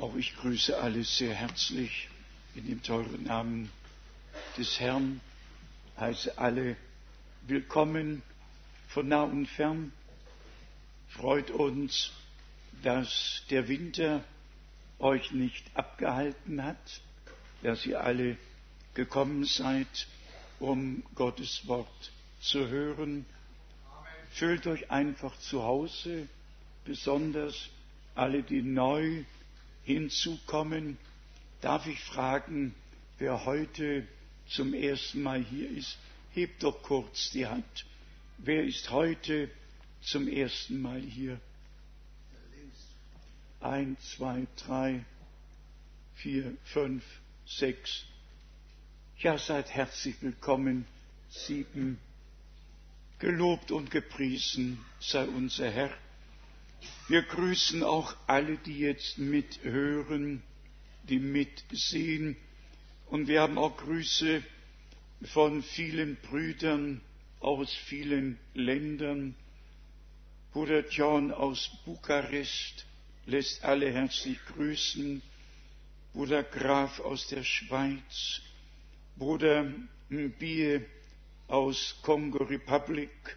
Auch ich grüße alle sehr herzlich in dem teuren Namen des Herrn, heiße alle willkommen von nah und fern. Freut uns, dass der Winter euch nicht abgehalten hat, dass ihr alle gekommen seid, um Gottes Wort zu hören. Fühlt euch einfach zu Hause, besonders alle, die neu hinzukommen. Darf ich fragen, wer heute zum ersten Mal hier ist? Hebt doch kurz die Hand. Wer ist heute zum ersten Mal hier? Eins, zwei, drei, vier, fünf, sechs. Ja, seid herzlich willkommen. Sieben. Gelobt und gepriesen sei unser Herr. Wir grüßen auch alle, die jetzt mithören, die mitsehen. Und wir haben auch Grüße von vielen Brüdern aus vielen Ländern. Bruder John aus Bukarest lässt alle herzlich grüßen. Bruder Graf aus der Schweiz. Bruder Mbie aus Kongo Republik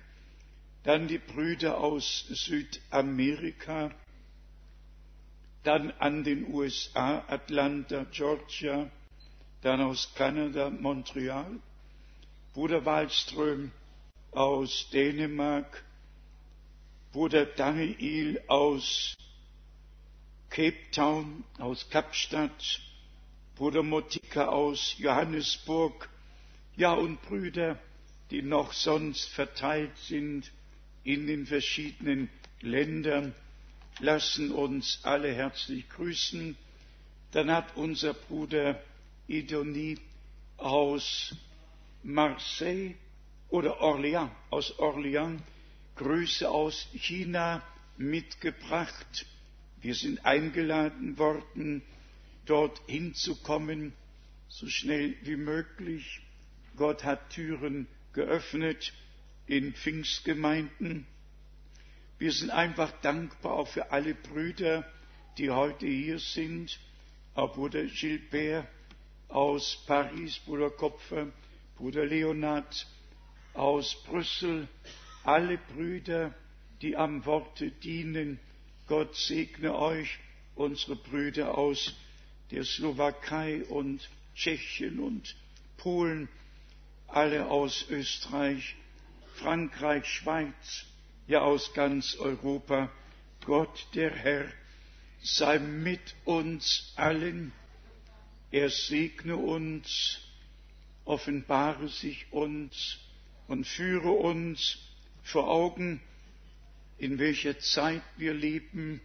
dann die Brüder aus Südamerika, dann an den USA, Atlanta, Georgia, dann aus Kanada, Montreal, Bruder Wallström aus Dänemark, Bruder Daniel aus Cape Town, aus Kapstadt, Bruder Motika aus Johannesburg, ja und Brüder, die noch sonst verteilt sind in den verschiedenen Ländern lassen uns alle herzlich grüßen. Dann hat unser Bruder Idonie aus Marseille oder Orléans, aus Orléans, Grüße aus China mitgebracht. Wir sind eingeladen worden, dort hinzukommen, so schnell wie möglich. Gott hat Türen geöffnet in Pfingstgemeinden. Wir sind einfach dankbar auch für alle Brüder, die heute hier sind. Auch Bruder Gilbert aus Paris, Bruder Kopfer, Bruder Leonard aus Brüssel, alle Brüder, die am Worte dienen. Gott segne euch, unsere Brüder aus der Slowakei und Tschechien und Polen, alle aus Österreich, Frankreich, Schweiz, ja aus ganz Europa. Gott der Herr sei mit uns allen. Er segne uns, offenbare sich uns und führe uns vor Augen, in welcher Zeit wir leben,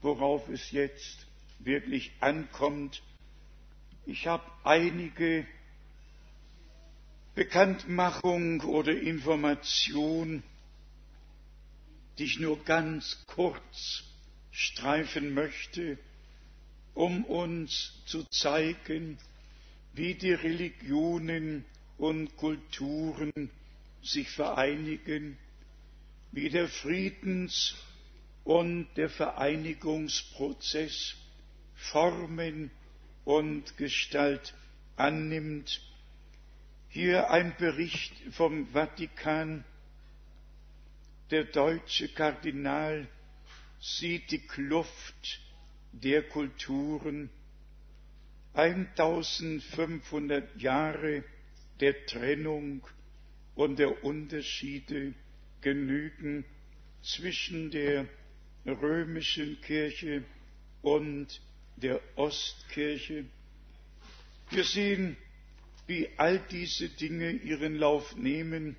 worauf es jetzt wirklich ankommt. Ich habe einige Bekanntmachung oder Information, die ich nur ganz kurz streifen möchte, um uns zu zeigen, wie die Religionen und Kulturen sich vereinigen, wie der Friedens- und der Vereinigungsprozess Formen und Gestalt annimmt hier ein Bericht vom Vatikan. Der deutsche Kardinal sieht die Kluft der Kulturen. 1500 Jahre der Trennung und der Unterschiede genügen zwischen der römischen Kirche und der Ostkirche. Wir sehen wie all diese Dinge ihren Lauf nehmen.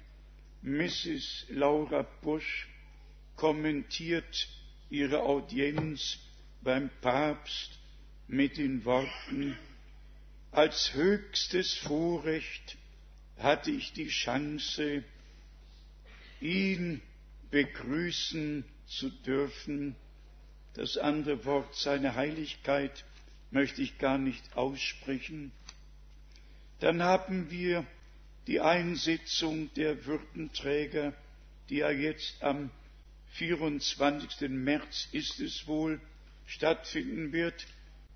Mrs. Laura Bush kommentiert ihre Audienz beim Papst mit den Worten, als höchstes Vorrecht hatte ich die Chance, ihn begrüßen zu dürfen. Das andere Wort, seine Heiligkeit, möchte ich gar nicht aussprechen. Dann haben wir die Einsetzung der Würdenträger, die ja jetzt am 24. März ist es wohl stattfinden wird.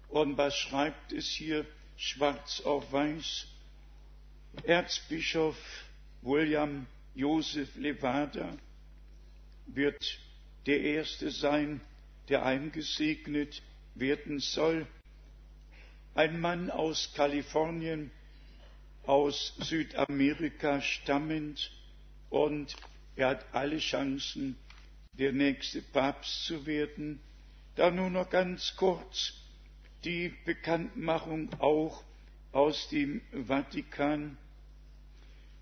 Und was schreibt es hier schwarz auf weiß? Erzbischof William Joseph Levada wird der Erste sein, der eingesegnet werden soll. Ein Mann aus Kalifornien, aus Südamerika stammend und er hat alle Chancen, der nächste Papst zu werden. Da nur noch ganz kurz die Bekanntmachung auch aus dem Vatikan.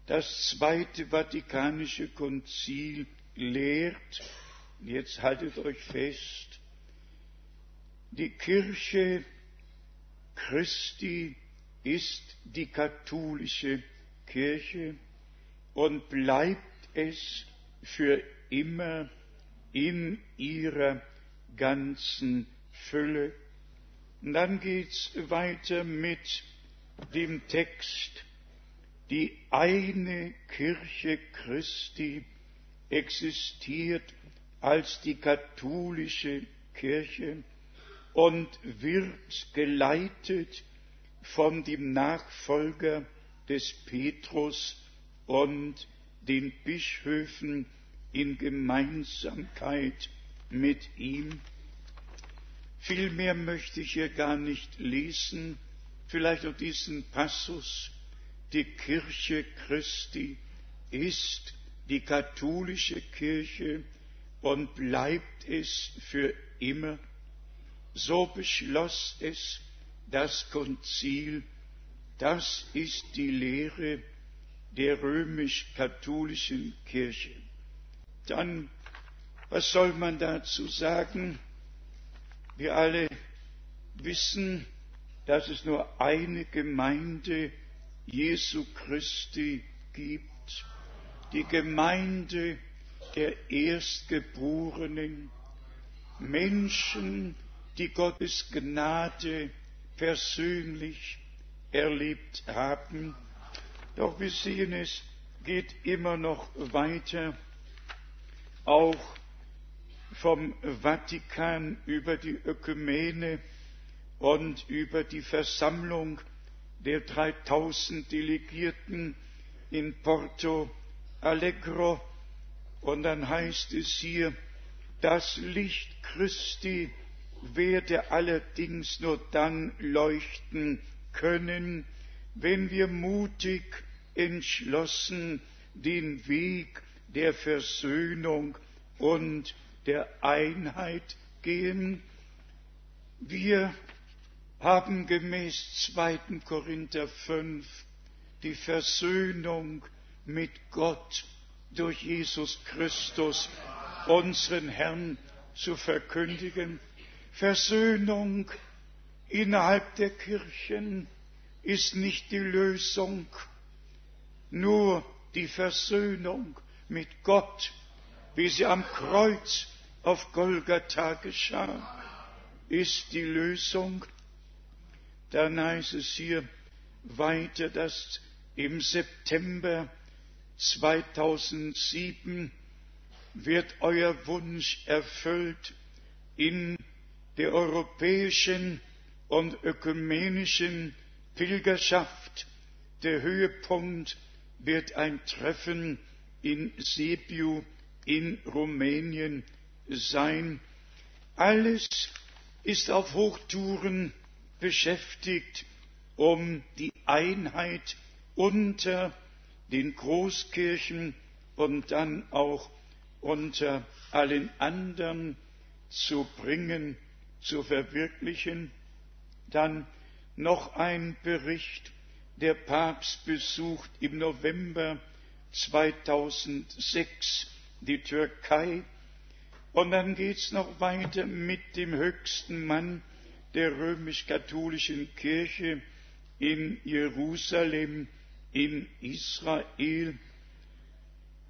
Das Zweite Vatikanische Konzil lehrt, jetzt haltet euch fest, die Kirche Christi ist die katholische Kirche und bleibt es für immer in ihrer ganzen Fülle. Und dann geht's weiter mit dem Text, die eine Kirche Christi existiert als die katholische Kirche und wird geleitet von dem Nachfolger des Petrus und den Bischöfen in Gemeinsamkeit mit ihm. Vielmehr möchte ich hier gar nicht lesen, vielleicht auch diesen Passus, die Kirche Christi ist die katholische Kirche und bleibt es für immer. So beschloss es das Konzil, das ist die Lehre der römisch-katholischen Kirche. Dann, was soll man dazu sagen? Wir alle wissen, dass es nur eine Gemeinde Jesu Christi gibt, die Gemeinde der Erstgeborenen, Menschen, die Gottes Gnade persönlich erlebt haben. Doch wir sehen, es geht immer noch weiter, auch vom Vatikan über die Ökumene und über die Versammlung der 3000 Delegierten in Porto Allegro. Und dann heißt es hier, das Licht Christi werde allerdings nur dann leuchten können, wenn wir mutig, entschlossen den Weg der Versöhnung und der Einheit gehen. Wir haben gemäß 2. Korinther 5 die Versöhnung mit Gott durch Jesus Christus, unseren Herrn, zu verkündigen. Versöhnung innerhalb der Kirchen ist nicht die Lösung, nur die Versöhnung mit Gott, wie sie am Kreuz auf Golgatha geschah, ist die Lösung. Dann heißt es hier weiter, dass im September 2007 wird euer Wunsch erfüllt, in der europäischen und ökumenischen Pilgerschaft. Der Höhepunkt wird ein Treffen in Sibiu in Rumänien sein. Alles ist auf Hochtouren beschäftigt, um die Einheit unter den Großkirchen und dann auch unter allen anderen zu bringen, zu verwirklichen. Dann noch ein Bericht. Der Papst besucht im November 2006 die Türkei. Und dann geht's noch weiter mit dem höchsten Mann der römisch-katholischen Kirche in Jerusalem, in Israel.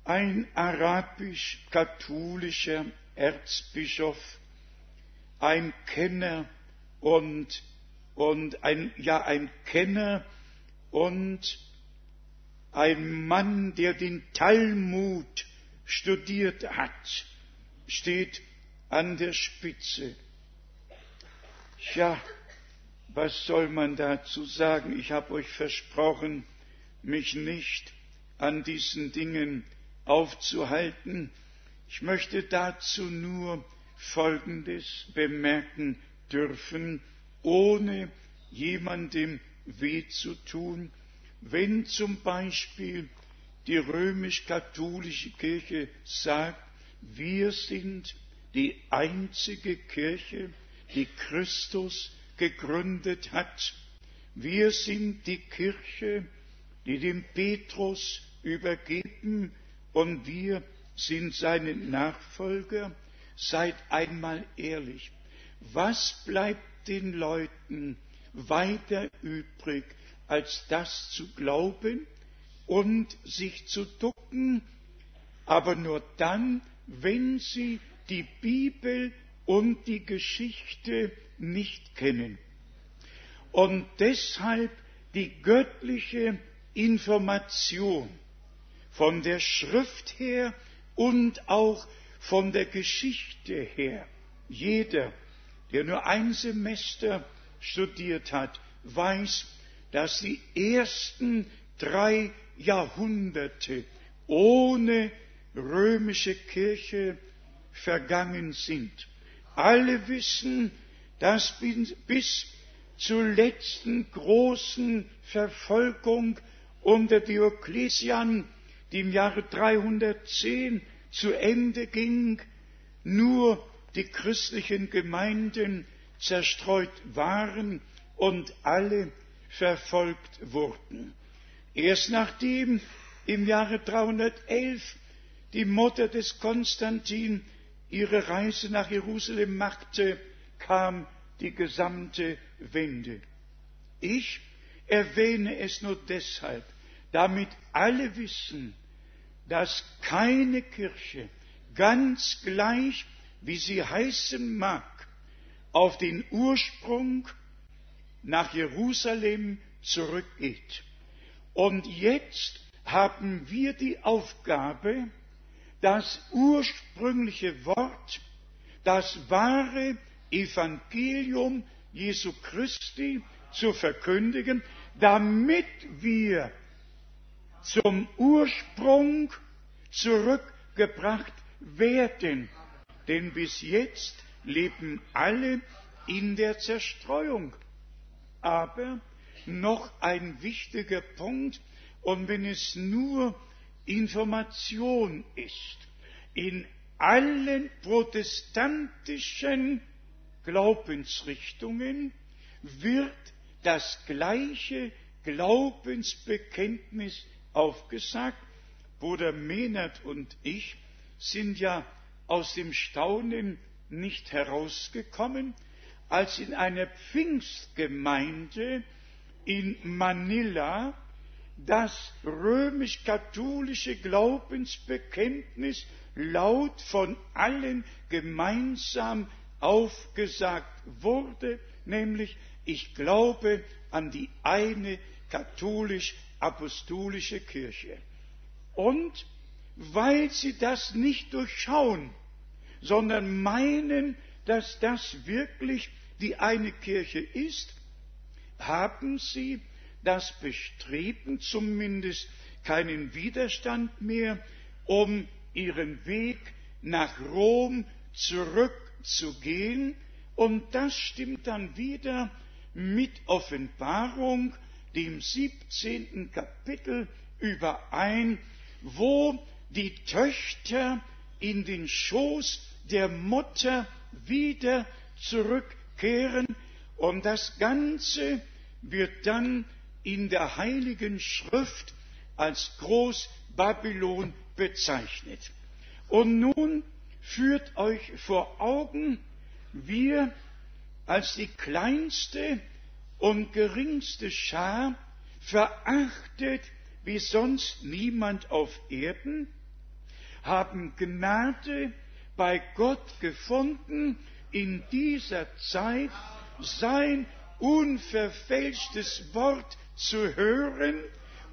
Ein arabisch-katholischer Erzbischof, ein Kenner und, und ein, ja, ein Kenner und ein Mann, der den Talmud studiert hat, steht an der Spitze. Ja, was soll man dazu sagen? Ich habe euch versprochen, mich nicht an diesen Dingen aufzuhalten. Ich möchte dazu nur Folgendes bemerken dürfen, ohne jemandem weh zu tun, wenn zum Beispiel die römisch-katholische Kirche sagt, wir sind die einzige Kirche, die Christus gegründet hat. Wir sind die Kirche, die dem Petrus übergeben und wir sind seine Nachfolger. Seid einmal ehrlich. Was bleibt den Leuten weiter übrig, als das zu glauben und sich zu ducken, aber nur dann, wenn sie die Bibel und die Geschichte nicht kennen. Und deshalb die göttliche Information von der Schrift her und auch von der Geschichte her. Jeder, der nur ein Semester studiert hat, weiß, dass die ersten drei Jahrhunderte ohne römische Kirche vergangen sind. Alle wissen, dass bis zur letzten großen Verfolgung unter Diokletian, die im Jahre 310 zu Ende ging, nur die christlichen Gemeinden zerstreut waren und alle verfolgt wurden. Erst nachdem im Jahre 311 die Mutter des Konstantin ihre Reise nach Jerusalem machte, kam die gesamte Wende. Ich erwähne es nur deshalb, damit alle wissen, dass keine Kirche, ganz gleich wie sie heißen mag, auf den Ursprung nach Jerusalem zurückgeht. Und jetzt haben wir die Aufgabe, das ursprüngliche Wort, das wahre Evangelium Jesu Christi zu verkündigen, damit wir zum Ursprung zurückgebracht werden. Denn bis jetzt leben alle in der Zerstreuung. Aber noch ein wichtiger Punkt, und wenn es nur Information ist, in allen protestantischen Glaubensrichtungen wird das gleiche Glaubensbekenntnis aufgesagt. Bruder Mehnert und ich sind ja aus dem Staunen nicht herausgekommen, als in einer Pfingstgemeinde in Manila das römisch-katholische Glaubensbekenntnis laut von allen gemeinsam aufgesagt wurde, nämlich ich glaube an die eine katholisch-apostolische Kirche. Und weil sie das nicht durchschauen, sondern meinen, dass das wirklich die eine Kirche ist, haben sie das Bestreben, zumindest keinen Widerstand mehr, um ihren Weg nach Rom zurückzugehen. Und das stimmt dann wieder mit Offenbarung, dem 17. Kapitel überein, wo die Töchter in den Schoß der Mutter wieder zurückkehren und das Ganze wird dann in der Heiligen Schrift als Großbabylon bezeichnet. Und nun führt euch vor Augen, wir als die kleinste und geringste Schar, verachtet wie sonst niemand auf Erden, haben Gnade bei Gott gefunden, in dieser Zeit sein unverfälschtes Wort zu hören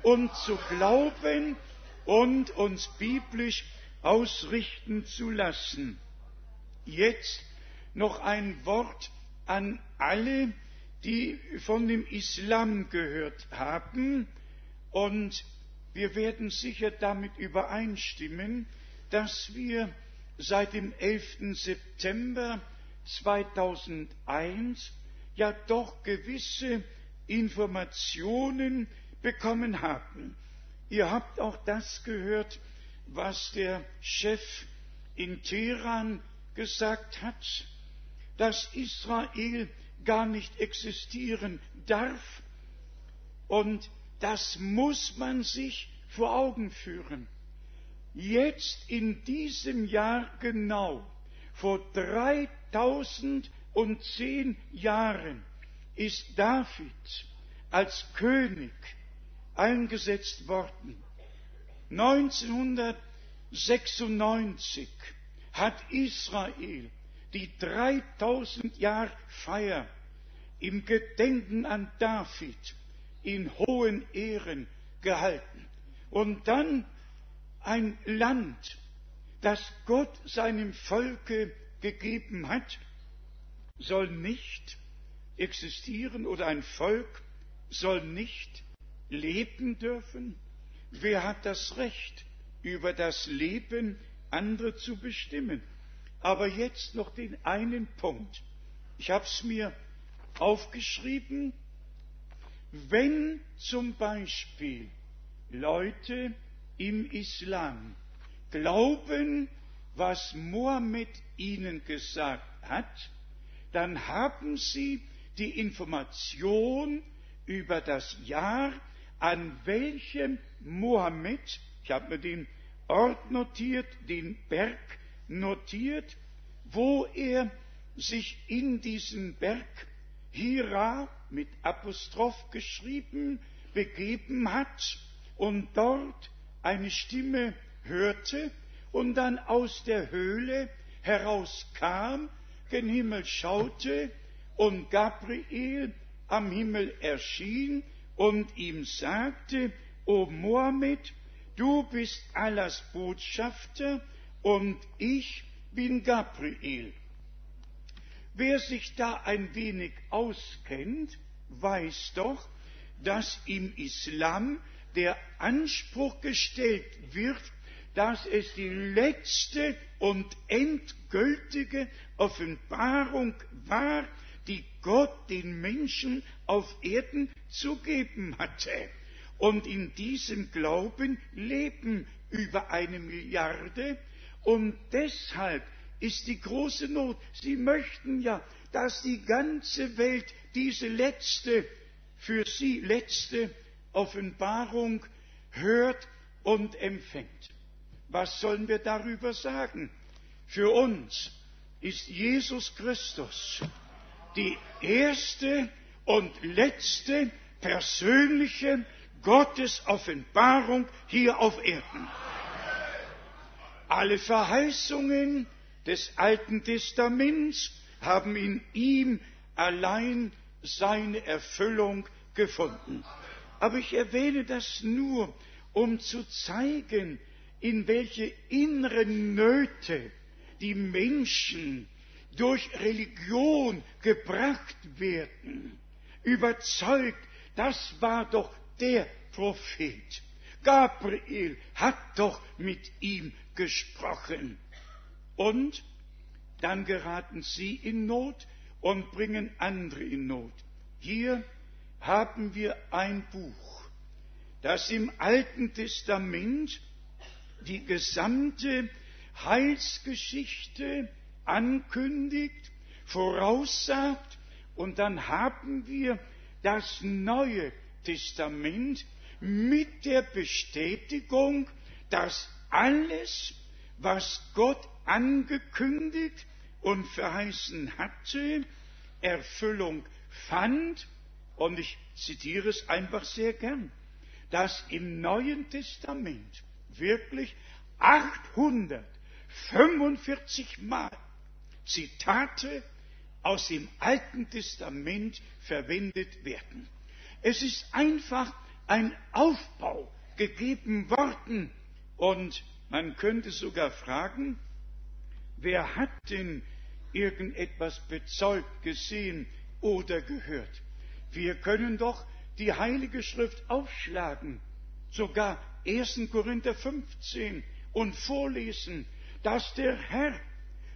und zu glauben und uns biblisch ausrichten zu lassen. Jetzt noch ein Wort an alle, die von dem Islam gehört haben. Und wir werden sicher damit übereinstimmen, dass wir seit dem 11. September 2001 ja doch gewisse Informationen bekommen haben. Ihr habt auch das gehört, was der Chef in Teheran gesagt hat, dass Israel gar nicht existieren darf. Und das muss man sich vor Augen führen. Jetzt in diesem Jahr genau, vor 3010 Jahren, ist David als König eingesetzt worden. 1996 hat Israel die 3000 Jahr Feier im Gedenken an David in hohen Ehren gehalten. Und dann ein Land, das Gott seinem Volke gegeben hat, soll nicht existieren oder ein Volk soll nicht leben dürfen? Wer hat das Recht, über das Leben andere zu bestimmen? Aber jetzt noch den einen Punkt. Ich habe es mir aufgeschrieben. Wenn zum Beispiel Leute im Islam glauben, was Mohammed ihnen gesagt hat, dann haben sie die Information über das Jahr, an welchem Mohammed, ich habe mir den Ort notiert, den Berg notiert, wo er sich in diesen Berg Hira mit Apostroph geschrieben begeben hat und dort eine Stimme hörte und dann aus der Höhle herauskam, gen Himmel schaute und Gabriel am Himmel erschien und ihm sagte, O Mohammed, du bist Allahs Botschafter und ich bin Gabriel. Wer sich da ein wenig auskennt, weiß doch, dass im Islam der Anspruch gestellt wird, dass es die letzte und endgültige Offenbarung war, die Gott den Menschen auf Erden zu geben hatte. Und in diesem Glauben leben über eine Milliarde. Und deshalb ist die große Not. Sie möchten ja, dass die ganze Welt diese letzte, für sie letzte Offenbarung hört und empfängt. Was sollen wir darüber sagen? Für uns ist Jesus Christus die erste und letzte persönliche Gottesoffenbarung hier auf Erden. Alle Verheißungen des Alten Testaments haben in ihm allein seine Erfüllung gefunden. Aber ich erwähne das nur, um zu zeigen, in welche inneren Nöte die Menschen durch Religion gebracht werden, überzeugt, das war doch der Prophet. Gabriel hat doch mit ihm gesprochen. Und dann geraten sie in Not und bringen andere in Not. Hier haben wir ein Buch, das im Alten Testament die gesamte Heilsgeschichte ankündigt, voraussagt, und dann haben wir das Neue Testament mit der Bestätigung, dass alles, was Gott angekündigt und verheißen hatte, Erfüllung fand, und ich zitiere es einfach sehr gern, dass im Neuen Testament wirklich 845 Mal Zitate aus dem Alten Testament verwendet werden. Es ist einfach ein Aufbau gegeben worden und man könnte sogar fragen, wer hat denn irgendetwas bezeugt, gesehen oder gehört? Wir können doch die Heilige Schrift aufschlagen, sogar 1. Korinther 15 und vorlesen, dass der Herr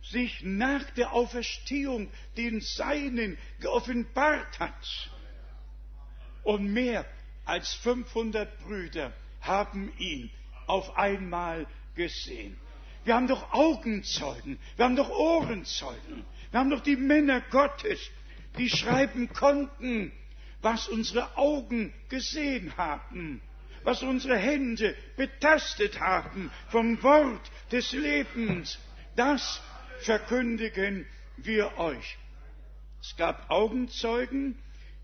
sich nach der Auferstehung den Seinen geoffenbart hat. Und mehr als 500 Brüder haben ihn auf einmal gesehen. Wir haben doch Augenzeugen, wir haben doch Ohrenzeugen, wir haben doch die Männer Gottes, die schreiben konnten, was unsere Augen gesehen haben, was unsere Hände betastet haben vom Wort des Lebens. Das verkündigen wir euch. Es gab Augenzeugen,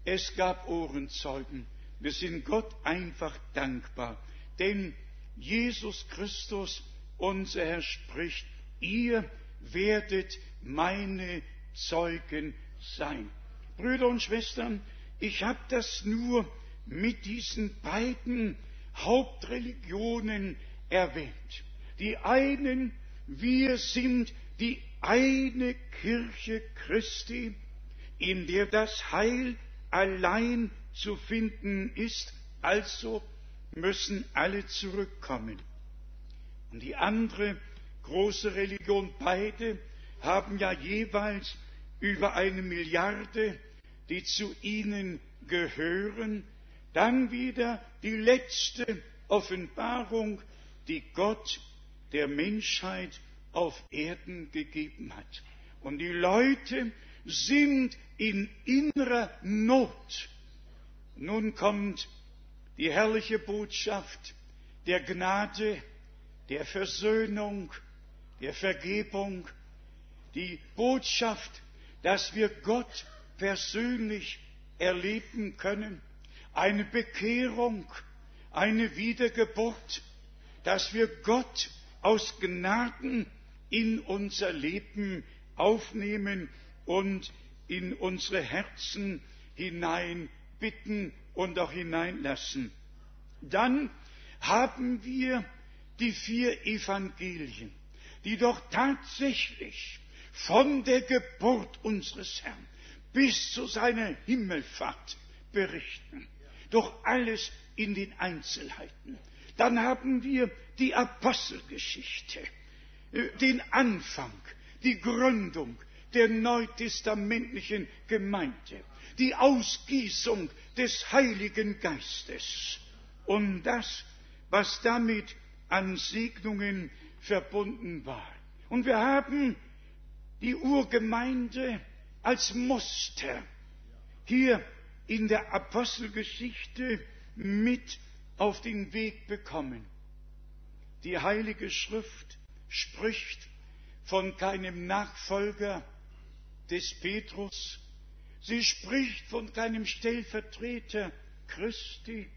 es gab Ohrenzeugen. Wir sind Gott einfach dankbar, denn Jesus Christus, unser Herr, spricht, ihr werdet meine Zeugen sein. Brüder und Schwestern, ich habe das nur mit diesen beiden Hauptreligionen erwähnt. Die einen, wir sind die eine Kirche Christi, in der das Heil allein zu finden ist, also müssen alle zurückkommen. Und die andere große Religion, beide haben ja jeweils über eine Milliarde, die zu ihnen gehören. Dann wieder die letzte Offenbarung, die Gott der Menschheit auf Erden gegeben hat. Und die Leute sind in innerer Not. Nun kommt die herrliche Botschaft der Gnade, der Versöhnung, der Vergebung, die Botschaft, dass wir Gott persönlich erleben können, eine Bekehrung, eine Wiedergeburt, dass wir Gott aus Gnaden in unser Leben aufnehmen und in unsere Herzen hinein bitten und auch hineinlassen. Dann haben wir die vier Evangelien, die doch tatsächlich von der Geburt unseres Herrn bis zu seiner Himmelfahrt berichten. Doch alles in den Einzelheiten. Dann haben wir die Apostelgeschichte, äh, den Anfang, die Gründung der neutestamentlichen Gemeinde, die Ausgießung des Heiligen Geistes und das, was damit an Segnungen verbunden war. Und wir haben die Urgemeinde als Muster hier in der Apostelgeschichte mit auf den Weg bekommen. Die Heilige Schrift spricht von keinem Nachfolger des Petrus, sie spricht von keinem Stellvertreter Christi.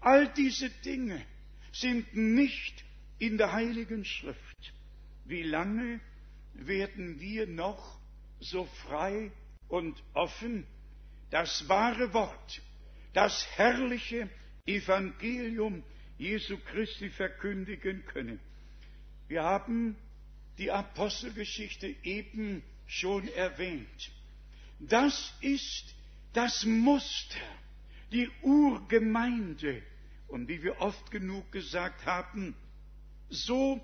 All diese Dinge sind nicht in der Heiligen Schrift. Wie lange werden wir noch so frei und offen das wahre Wort, das herrliche Evangelium Jesu Christi verkündigen können? Wir haben die Apostelgeschichte eben schon erwähnt. Das ist das Muster, die Urgemeinde. Und wie wir oft genug gesagt haben, so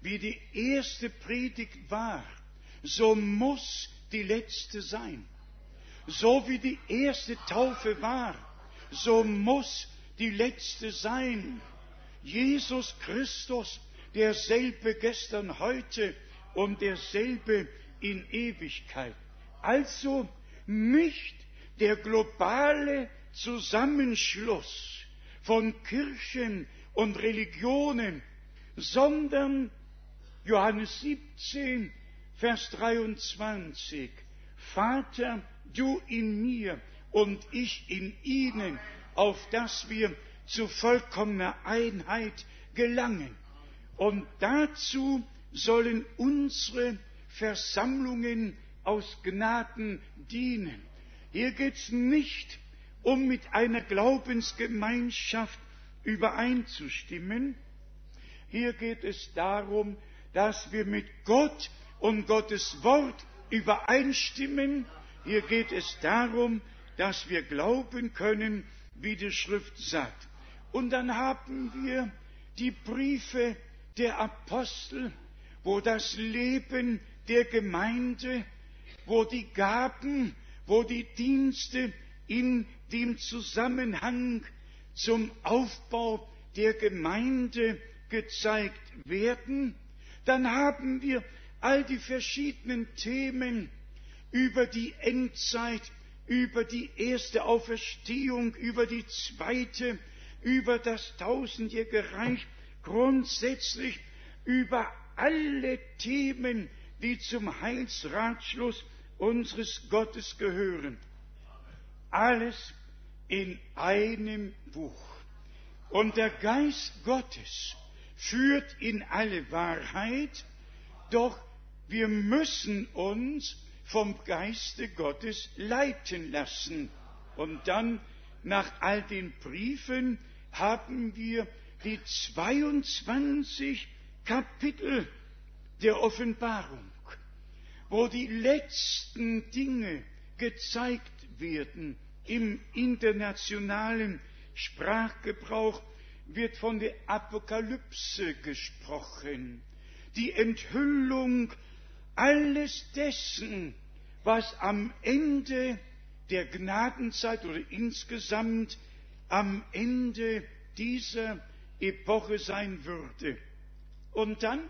wie die erste Predigt war, so muss die letzte sein. So wie die erste Taufe war, so muss die letzte sein. Jesus Christus, derselbe gestern, heute und derselbe in Ewigkeit. Also nicht der globale Zusammenschluss von Kirchen und Religionen, sondern Johannes 17, Vers 23. Vater, du in mir und ich in ihnen, auf dass wir zu vollkommener Einheit gelangen. Und dazu sollen unsere Versammlungen aus Gnaden dienen. Hier geht es nicht um mit einer Glaubensgemeinschaft übereinzustimmen. Hier geht es darum, dass wir mit Gott und Gottes Wort übereinstimmen. Hier geht es darum, dass wir glauben können, wie die Schrift sagt. Und dann haben wir die Briefe der Apostel, wo das Leben der Gemeinde, wo die Gaben, wo die Dienste in dem Zusammenhang zum Aufbau der Gemeinde gezeigt werden, dann haben wir all die verschiedenen Themen über die Endzeit, über die erste Auferstehung, über die zweite, über das tausendjährige Reich, grundsätzlich über alle Themen, die zum Heilsratschluss unseres Gottes gehören. Alles in einem Buch. Und der Geist Gottes führt in alle Wahrheit, doch wir müssen uns vom Geiste Gottes leiten lassen. Und dann, nach all den Briefen, haben wir die 22 Kapitel der Offenbarung, wo die letzten Dinge gezeigt werden im internationalen Sprachgebrauch wird von der Apokalypse gesprochen, die Enthüllung alles dessen, was am Ende der Gnadenzeit oder insgesamt am Ende dieser Epoche sein würde. Und dann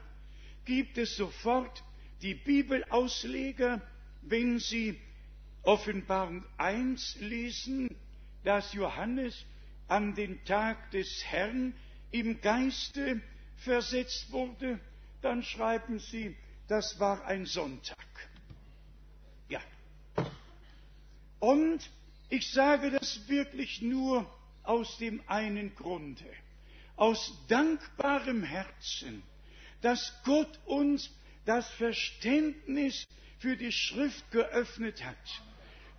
gibt es sofort die Bibelausleger, wenn sie Offenbarung 1 lesen, dass Johannes an den Tag des Herrn im Geiste versetzt wurde, dann schreiben sie, das war ein Sonntag. Ja. Und ich sage das wirklich nur aus dem einen Grunde, aus dankbarem Herzen, dass Gott uns das Verständnis für die Schrift geöffnet hat.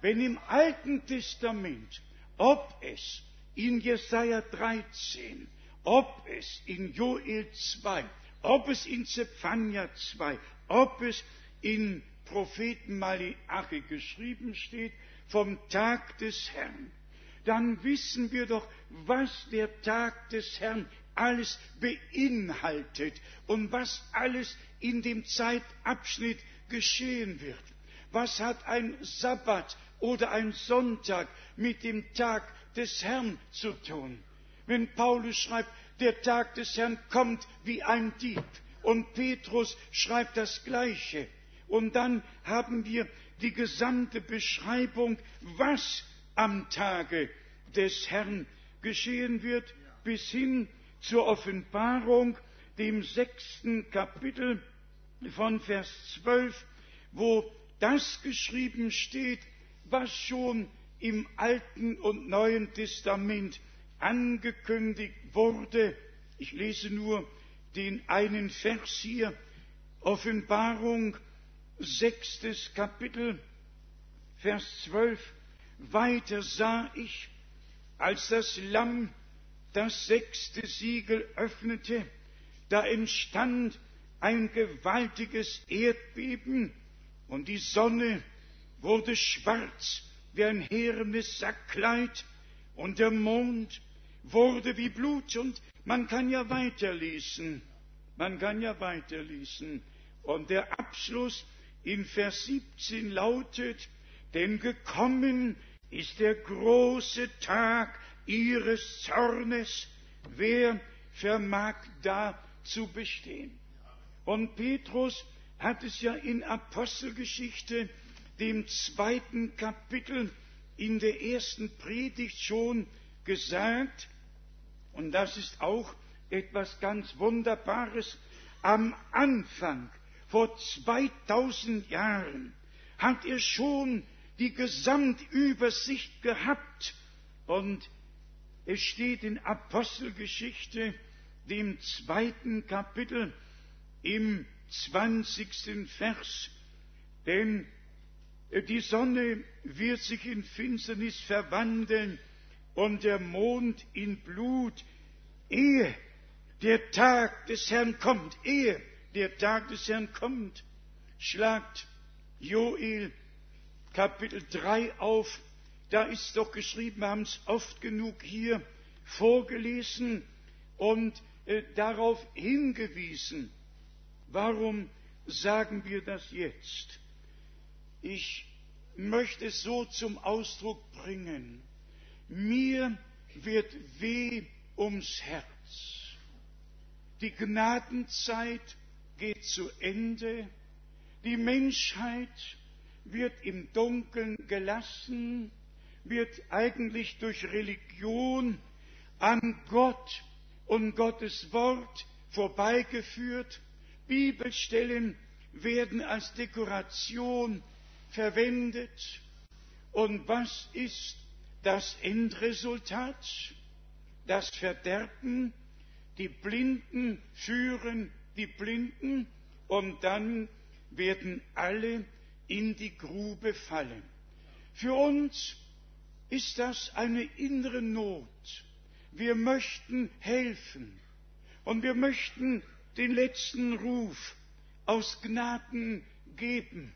Wenn im Alten Testament, ob es in Jesaja 13, ob es in Joel 2, ob es in Zephania 2, ob es in Propheten Malachi geschrieben steht, vom Tag des Herrn, dann wissen wir doch, was der Tag des Herrn alles beinhaltet und was alles in dem Zeitabschnitt geschehen wird. Was hat ein Sabbat oder ein Sonntag mit dem Tag des Herrn zu tun? Wenn Paulus schreibt, der Tag des Herrn kommt wie ein Dieb und Petrus schreibt das Gleiche. Und dann haben wir die gesamte Beschreibung, was am Tage des Herrn geschehen wird, bis hin zur Offenbarung, dem sechsten Kapitel von Vers 12, wo das geschrieben steht, was schon im Alten und Neuen Testament angekündigt wurde. Ich lese nur den einen Vers hier, Offenbarung, sechstes Kapitel, Vers 12. Weiter sah ich, als das Lamm das sechste Siegel öffnete, da entstand ein gewaltiges Erdbeben und die Sonne wurde schwarz wie ein heerendes Sackkleid und der Mond wurde wie Blut und man kann ja weiterlesen, man kann ja weiterlesen. Und der Abschluss in Vers 17 lautet, denn gekommen ist der große Tag ihres Zornes. Wer vermag da zu bestehen? Und Petrus hat es ja in Apostelgeschichte, dem zweiten Kapitel, in der ersten Predigt schon gesagt, und das ist auch etwas ganz Wunderbares, am Anfang, vor 2000 Jahren, hat er schon die Gesamtübersicht gehabt. Und es steht in Apostelgeschichte, dem zweiten Kapitel, im zwanzigsten Vers, denn die Sonne wird sich in Finsternis verwandeln und der Mond in Blut, ehe der Tag des Herrn kommt, ehe der Tag des Herrn kommt, schlagt Joel Kapitel 3 auf, da ist doch geschrieben, wir haben es oft genug hier vorgelesen und äh, darauf hingewiesen. Warum sagen wir das jetzt? Ich möchte es so zum Ausdruck bringen. Mir wird weh ums Herz. Die Gnadenzeit geht zu Ende. Die Menschheit wird im Dunkeln gelassen, wird eigentlich durch Religion an Gott und Gottes Wort vorbeigeführt. Bibelstellen werden als Dekoration verwendet. Und was ist das Endresultat? Das Verderben. Die Blinden führen die Blinden und dann werden alle in die Grube fallen. Für uns ist das eine innere Not. Wir möchten helfen und wir möchten den letzten Ruf aus Gnaden geben,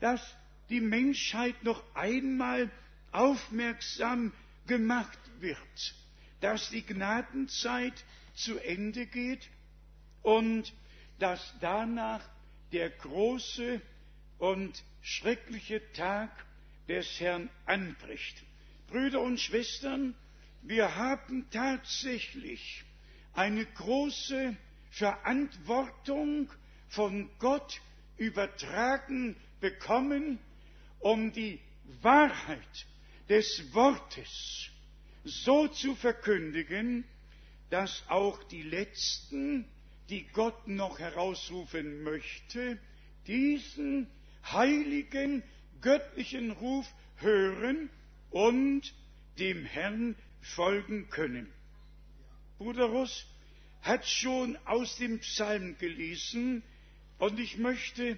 dass die Menschheit noch einmal aufmerksam gemacht wird, dass die Gnadenzeit zu Ende geht und dass danach der große und schreckliche Tag des Herrn anbricht. Brüder und Schwestern, wir haben tatsächlich eine große Verantwortung von Gott übertragen bekommen, um die Wahrheit des Wortes so zu verkündigen, dass auch die Letzten, die Gott noch herausrufen möchte, diesen heiligen göttlichen Ruf hören und dem Herrn folgen können. Bruder Ross hat schon aus dem Psalm gelesen und ich möchte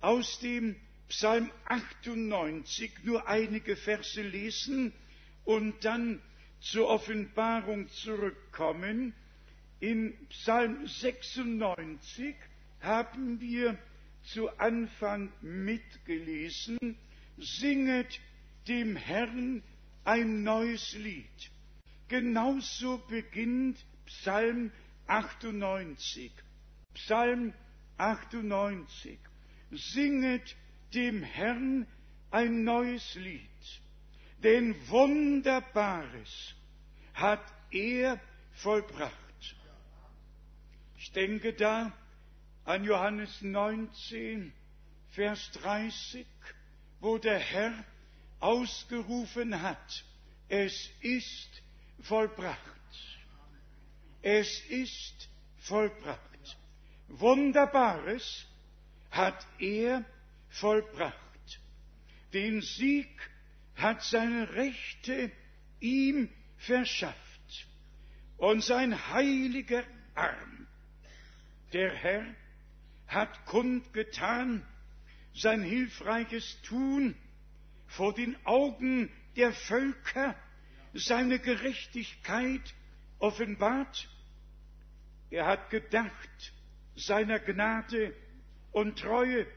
aus dem Psalm 98 nur einige Verse lesen und dann zur Offenbarung zurückkommen. In Psalm 96 haben wir zu Anfang mitgelesen, singet dem Herrn ein neues Lied. Genauso beginnt Psalm 98. Psalm 98. Singet dem Herrn ein neues Lied, denn Wunderbares hat er vollbracht. Ich denke da an Johannes 19, Vers 30, wo der Herr ausgerufen hat, es ist vollbracht. Es ist vollbracht. Wunderbares hat er vollbracht. Den Sieg hat seine Rechte ihm verschafft. Und sein heiliger Arm, der Herr, hat kundgetan sein hilfreiches Tun vor den Augen der Völker, seine Gerechtigkeit offenbart. Er hat gedacht seiner Gnade und Treue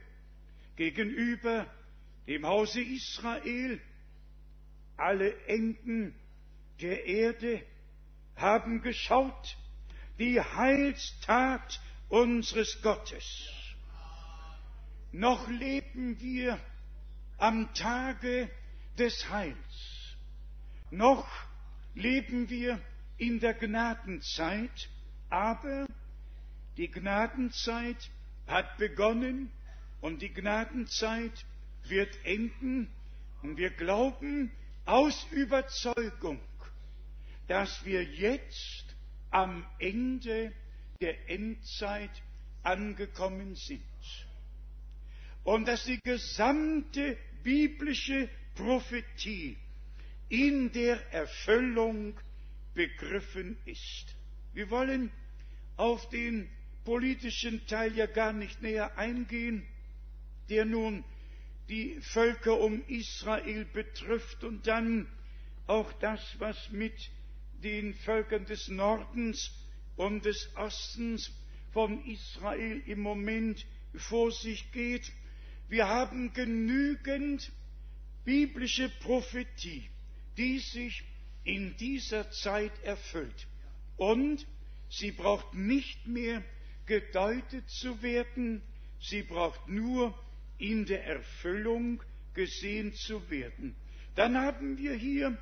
gegenüber dem Hause Israel. Alle Enden der Erde haben geschaut die Heilstat unseres Gottes. Noch leben wir am Tage des Heils. Noch leben wir in der Gnadenzeit, aber die Gnadenzeit hat begonnen und die Gnadenzeit wird enden und wir glauben aus Überzeugung, dass wir jetzt am Ende der Endzeit angekommen sind und dass die gesamte biblische Prophetie in der Erfüllung begriffen ist. Wir wollen auf den politischen Teil ja gar nicht näher eingehen, der nun die Völker um Israel betrifft und dann auch das, was mit den Völkern des Nordens und des Ostens von Israel im Moment vor sich geht. Wir haben genügend biblische Prophetie die sich in dieser Zeit erfüllt. Und sie braucht nicht mehr gedeutet zu werden, sie braucht nur in der Erfüllung gesehen zu werden. Dann haben wir hier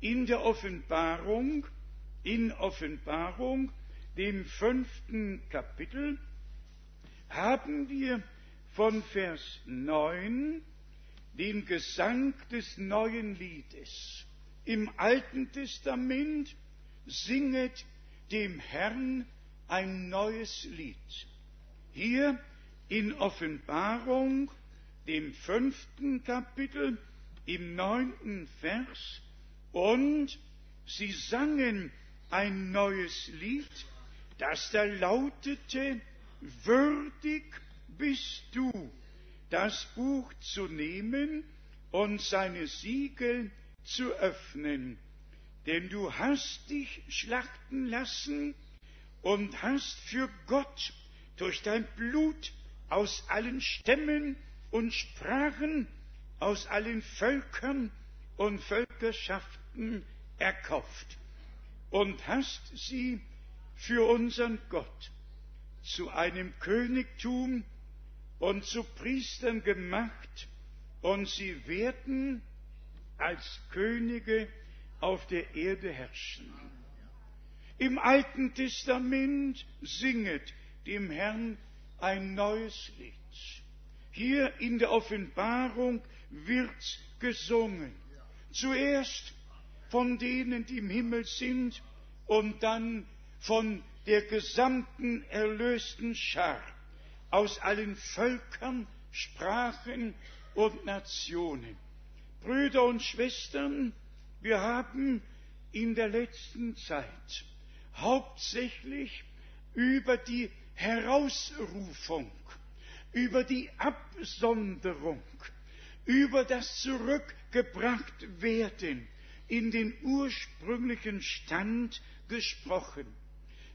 in der Offenbarung, in Offenbarung, dem fünften Kapitel, haben wir von Vers 9 den Gesang des neuen Liedes. Im Alten Testament singet dem Herrn ein neues Lied. Hier in Offenbarung, dem fünften Kapitel, im neunten Vers, und sie sangen ein neues Lied, das da lautete, würdig bist du, das Buch zu nehmen und seine Siegel zu öffnen. Denn du hast dich schlachten lassen und hast für Gott durch dein Blut aus allen Stämmen und Sprachen, aus allen Völkern und Völkerschaften erkauft und hast sie für unseren Gott zu einem Königtum und zu Priestern gemacht, und sie werden als Könige auf der Erde herrschen. Im Alten Testament singet dem Herrn ein neues Lied. Hier in der Offenbarung wird gesungen. Zuerst von denen, die im Himmel sind, und dann von der gesamten erlösten Schar aus allen Völkern, Sprachen und Nationen. Brüder und Schwestern, wir haben in der letzten Zeit hauptsächlich über die Herausrufung, über die Absonderung, über das Zurückgebrachtwerden in den ursprünglichen Stand gesprochen.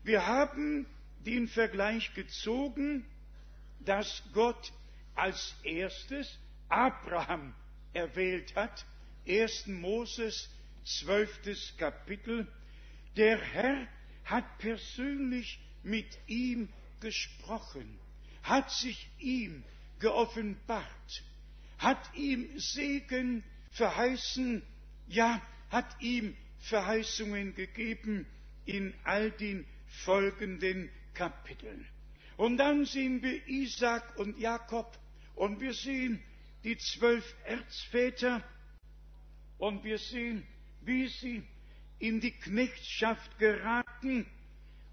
Wir haben den Vergleich gezogen, dass Gott als erstes Abraham erwählt hat. 1. Moses, zwölftes Kapitel. Der Herr hat persönlich mit ihm gesprochen, hat sich ihm geoffenbart, hat ihm Segen verheißen, ja, hat ihm Verheißungen gegeben in all den folgenden Kapiteln. Und dann sehen wir Isaac und Jakob und wir sehen die zwölf Erzväter und wir sehen, wie sie in die Knechtschaft geraten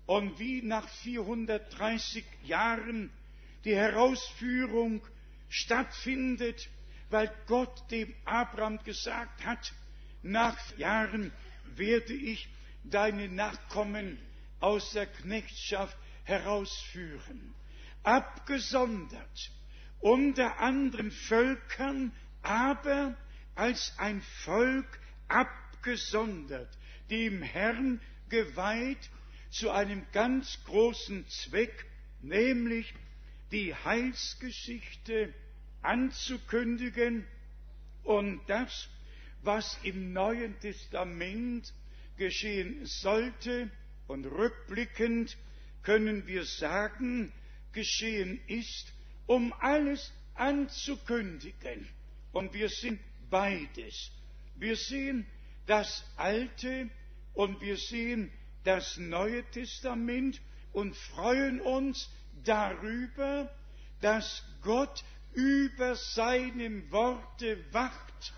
und wie nach 430 Jahren die Herausführung stattfindet, weil Gott dem Abraham gesagt hat, nach Jahren werde ich deine Nachkommen aus der Knechtschaft herausführen, abgesondert unter anderen Völkern, aber als ein Volk abgesondert, dem Herrn geweiht zu einem ganz großen Zweck, nämlich die Heilsgeschichte anzukündigen und das, was im Neuen Testament geschehen sollte, und rückblickend können wir sagen, geschehen ist, um alles anzukündigen. Und wir sind beides. Wir sehen das Alte und wir sehen das Neue Testament und freuen uns darüber, dass Gott über seinem Worte wacht.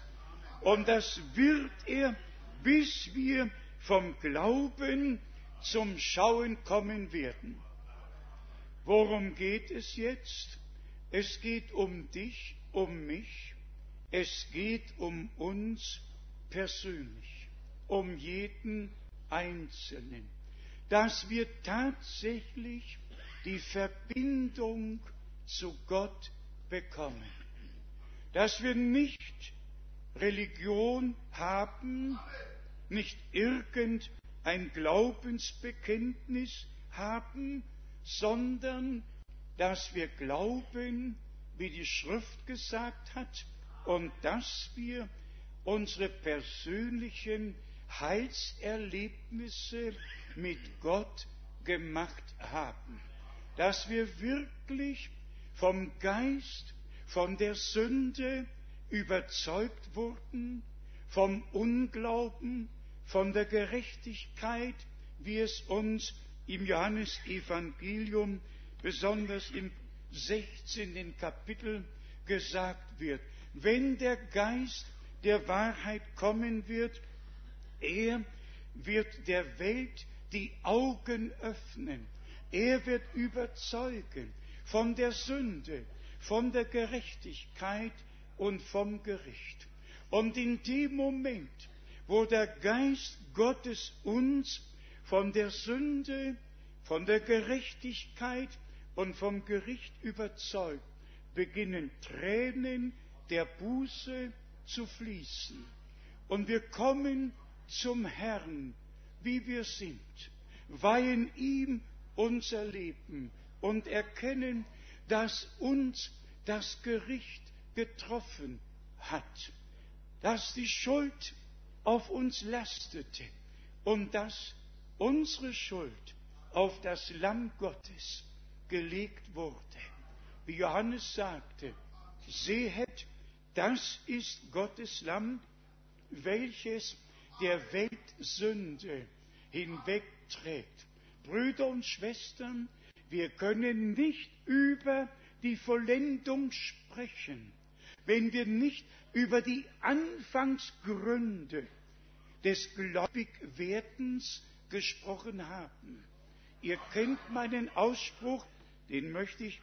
Und das wird er, bis wir vom Glauben zum Schauen kommen werden. Worum geht es jetzt? Es geht um dich, um mich. Es geht um uns persönlich, um jeden Einzelnen, dass wir tatsächlich die Verbindung zu Gott bekommen, dass wir nicht Religion haben, nicht irgendein Glaubensbekenntnis haben, sondern dass wir glauben, wie die Schrift gesagt hat, und dass wir unsere persönlichen Heilserlebnisse mit Gott gemacht haben, dass wir wirklich vom Geist, von der Sünde überzeugt wurden, vom Unglauben, von der Gerechtigkeit, wie es uns im Johannesevangelium, besonders im 16. Kapitel gesagt wird. Wenn der Geist der Wahrheit kommen wird, er wird der Welt die Augen öffnen. Er wird überzeugen von der Sünde, von der Gerechtigkeit und vom Gericht. Und in dem Moment, wo der Geist Gottes uns von der Sünde, von der Gerechtigkeit und vom Gericht überzeugt, beginnen Tränen der Buße zu fließen. Und wir kommen zum Herrn, wie wir sind, weihen ihm unser Leben und erkennen, dass uns das Gericht getroffen hat, dass die Schuld auf uns lastete und dass unsere Schuld auf das Lamm Gottes gelegt wurde. Wie Johannes sagte, sehet, das ist Gottes Lamm, welches der Weltsünde hinwegträgt. Brüder und Schwestern, wir können nicht über die Vollendung sprechen, wenn wir nicht über die Anfangsgründe des Gläubigwerdens gesprochen haben. Ihr kennt meinen Ausspruch, den möchte ich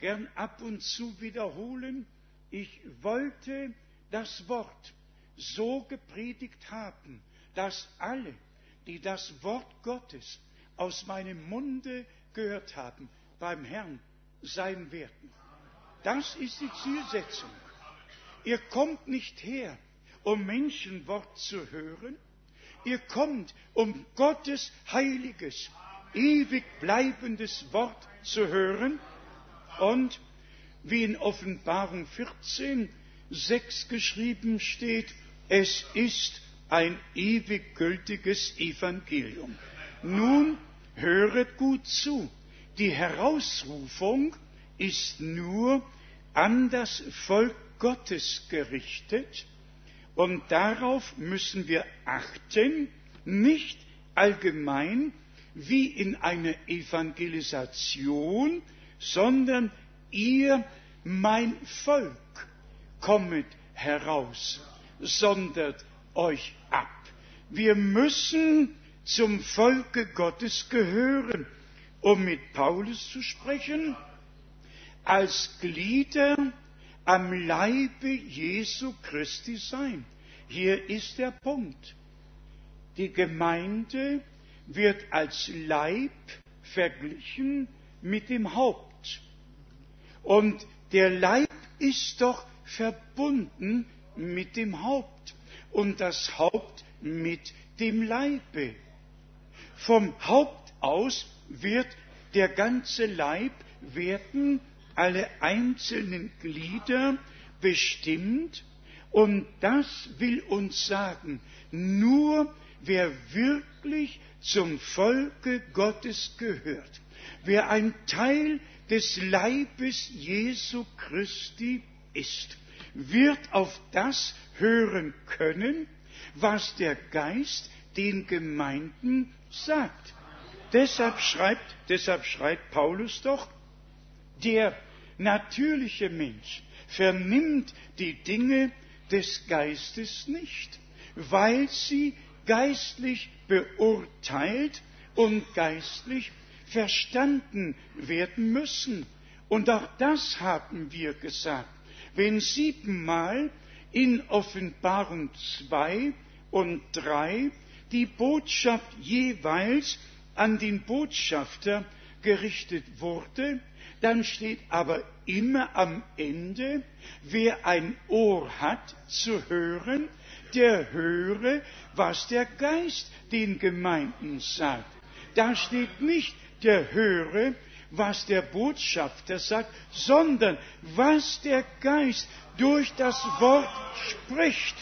gern ab und zu wiederholen. Ich wollte das Wort so gepredigt haben, dass alle, die das Wort Gottes aus meinem Munde gehört haben, beim Herrn sein werden. Das ist die Zielsetzung. Ihr kommt nicht her, um Menschenwort zu hören. Ihr kommt, um Gottes heiliges, ewig bleibendes Wort zu hören. Und wie in Offenbarung 14, 6 geschrieben steht, es ist ein ewig gültiges Evangelium. Nun höret gut zu. Die Herausrufung ist nur an das Volk Gottes gerichtet und darauf müssen wir achten, nicht allgemein wie in einer Evangelisation, sondern ihr, mein Volk, kommet heraus sondert euch ab. Wir müssen zum Volke Gottes gehören, um mit Paulus zu sprechen, als Glieder am Leibe Jesu Christi sein. Hier ist der Punkt. Die Gemeinde wird als Leib verglichen mit dem Haupt. Und der Leib ist doch verbunden mit dem Haupt und das Haupt mit dem Leibe. Vom Haupt aus wird der ganze Leib werden alle einzelnen Glieder bestimmt und das will uns sagen, nur wer wirklich zum Volke Gottes gehört, wer ein Teil des Leibes Jesu Christi ist, wird auf das hören können, was der Geist den Gemeinden sagt. Deshalb schreibt, deshalb schreibt Paulus doch, der natürliche Mensch vernimmt die Dinge des Geistes nicht, weil sie geistlich beurteilt und geistlich verstanden werden müssen. Und auch das haben wir gesagt wenn siebenmal in Offenbarung 2 und 3 die Botschaft jeweils an den Botschafter gerichtet wurde, dann steht aber immer am Ende, wer ein Ohr hat zu hören, der höre, was der Geist den Gemeinden sagt. Da steht nicht, der höre, was der Botschafter sagt, sondern was der Geist durch das Wort spricht.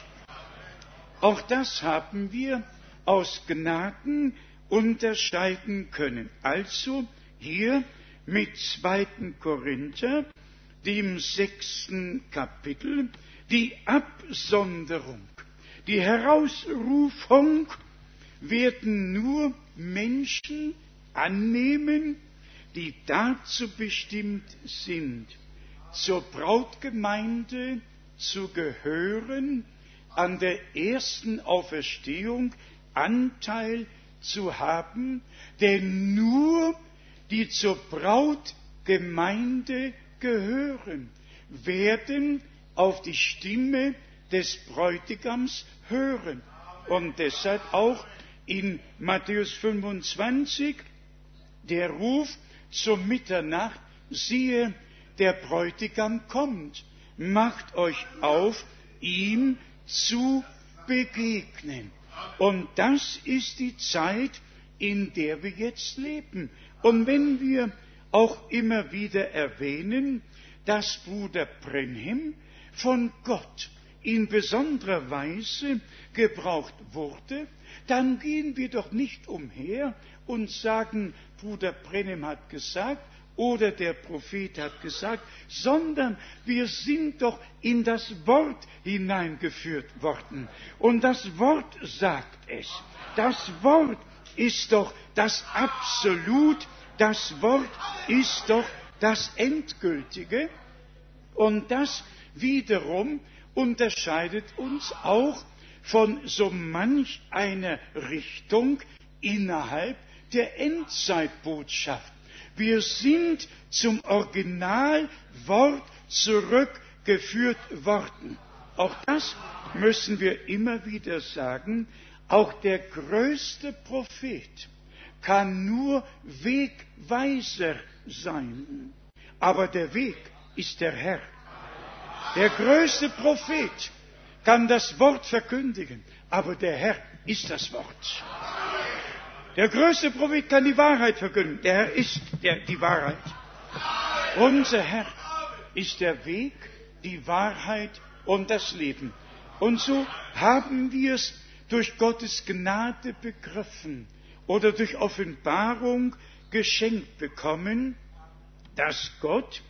Auch das haben wir aus Gnaden unterscheiden können. Also hier mit 2. Korinther, dem sechsten Kapitel, die Absonderung, die Herausrufung werden nur Menschen annehmen, die dazu bestimmt sind, zur Brautgemeinde zu gehören, an der ersten Auferstehung Anteil zu haben, denn nur die zur Brautgemeinde gehören, werden auf die Stimme des Bräutigams hören. Und deshalb auch in Matthäus 25 der Ruf zur Mitternacht, siehe, der Bräutigam kommt, macht euch auf, ihm zu begegnen. Und das ist die Zeit, in der wir jetzt leben. Und wenn wir auch immer wieder erwähnen, dass Bruder Brenhem von Gott in besonderer Weise gebraucht wurde, dann gehen wir doch nicht umher und sagen, Bruder Brenhem hat gesagt oder der Prophet hat gesagt, sondern wir sind doch in das Wort hineingeführt worden. Und das Wort sagt es. Das Wort ist doch das Absolut, das Wort ist doch das Endgültige. Und das wiederum unterscheidet uns auch von so manch einer Richtung innerhalb der Endzeitbotschaft. Wir sind zum Originalwort zurückgeführt worden. Auch das müssen wir immer wieder sagen. Auch der größte Prophet kann nur Wegweiser sein. Aber der Weg ist der Herr. Der größte Prophet kann das Wort verkündigen, aber der Herr ist das Wort. Der größte Prophet kann die Wahrheit verkünden. Der Herr ist der, die Wahrheit. Unser Herr ist der Weg, die Wahrheit und das Leben. Und so haben wir es durch Gottes Gnade begriffen oder durch Offenbarung geschenkt bekommen, dass Gott,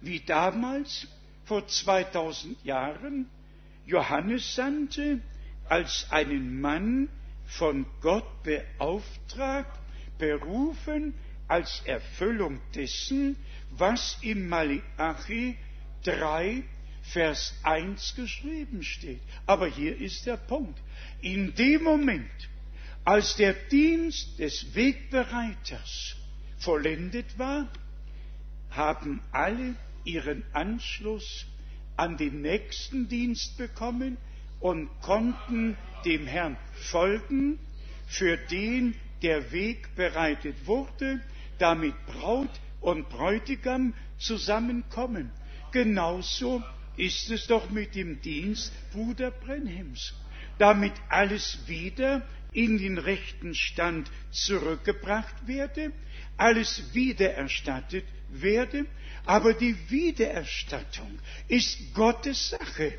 wie damals vor 2000 Jahren, Johannes sandte als einen Mann, von Gott beauftragt, berufen als Erfüllung dessen, was im Malachi 3, Vers 1 geschrieben steht. Aber hier ist der Punkt. In dem Moment, als der Dienst des Wegbereiters vollendet war, haben alle ihren Anschluss an den nächsten Dienst bekommen und konnten dem Herrn folgen, für den der Weg bereitet wurde, damit Braut und Bräutigam zusammenkommen. Genauso ist es doch mit dem Dienst Bruder Brenhems, damit alles wieder in den rechten Stand zurückgebracht werde, alles wiedererstattet werde, aber die Wiedererstattung ist Gottes Sache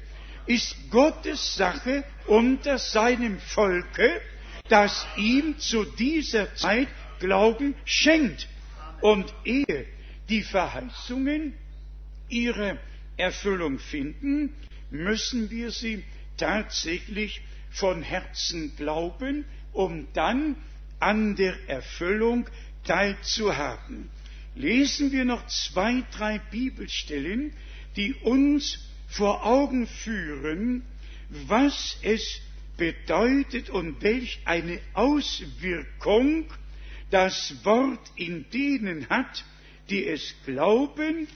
ist Gottes Sache unter seinem Volke, das ihm zu dieser Zeit Glauben schenkt. Und ehe die Verheißungen ihre Erfüllung finden, müssen wir sie tatsächlich von Herzen glauben, um dann an der Erfüllung teilzuhaben. Lesen wir noch zwei, drei Bibelstellen, die uns vor Augen führen, was es bedeutet und welch eine Auswirkung das Wort in denen hat, die es glauben,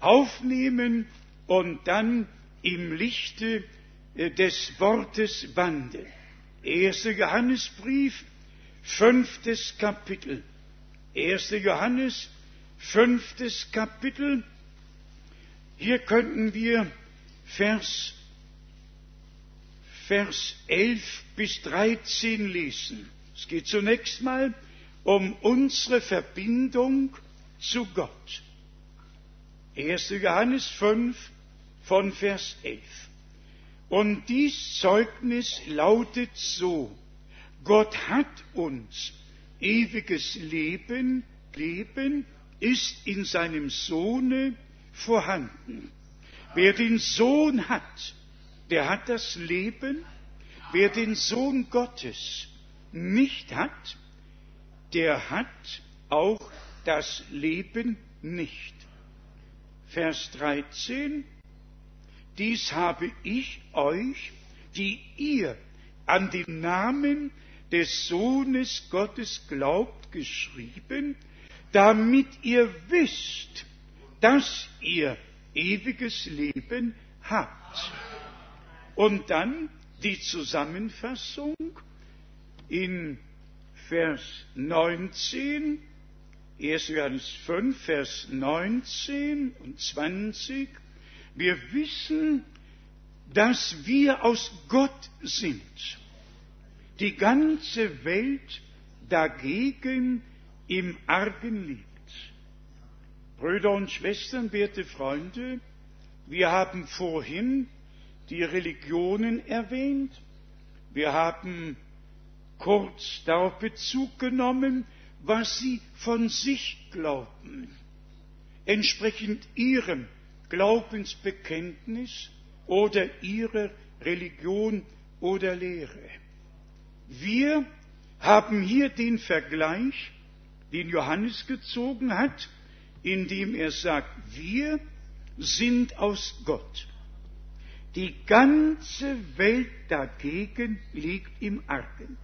aufnehmen und dann im Lichte äh, des Wortes wandeln. Erster Johannesbrief, fünftes Kapitel. Erster Johannes, fünftes Kapitel. Hier könnten wir Vers, Vers 11 bis 13 lesen. Es geht zunächst mal um unsere Verbindung zu Gott. 1. Johannes 5 von Vers 11. Und dies Zeugnis lautet so, Gott hat uns ewiges Leben, Leben ist in seinem Sohne vorhanden. Wer den Sohn hat, der hat das Leben. Wer den Sohn Gottes nicht hat, der hat auch das Leben nicht. Vers 13. Dies habe ich euch, die ihr an den Namen des Sohnes Gottes glaubt, geschrieben, damit ihr wisst, dass ihr ewiges Leben habt. Und dann die Zusammenfassung in Vers 19, 1. Johannes 5, Vers 19 und 20. Wir wissen, dass wir aus Gott sind. Die ganze Welt dagegen im Argen liegt. Brüder und Schwestern, werte Freunde, wir haben vorhin die Religionen erwähnt. Wir haben kurz darauf Bezug genommen, was sie von sich glauben, entsprechend ihrem Glaubensbekenntnis oder ihrer Religion oder Lehre. Wir haben hier den Vergleich, den Johannes gezogen hat, indem er sagt, wir sind aus Gott. Die ganze Welt dagegen liegt im Argen.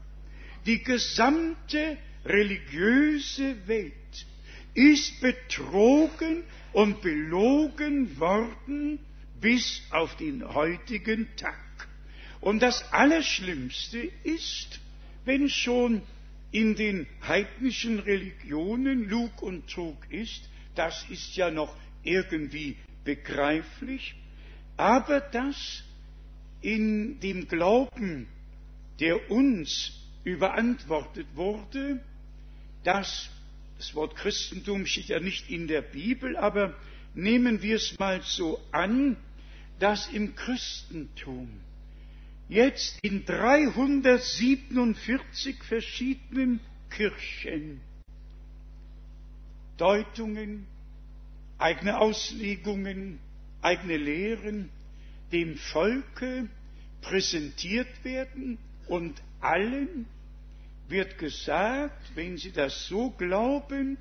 Die gesamte religiöse Welt ist betrogen und belogen worden bis auf den heutigen Tag. Und das Allerschlimmste ist, wenn schon in den heidnischen Religionen Lug und Trug ist, das ist ja noch irgendwie begreiflich, aber dass in dem Glauben, der uns überantwortet wurde, dass das Wort Christentum steht ja nicht in der Bibel, aber nehmen wir es mal so an, dass im Christentum jetzt in 347 verschiedenen Kirchen Deutungen, eigene Auslegungen, eigene Lehren dem Volke präsentiert werden und allen wird gesagt, wenn sie das so glauben,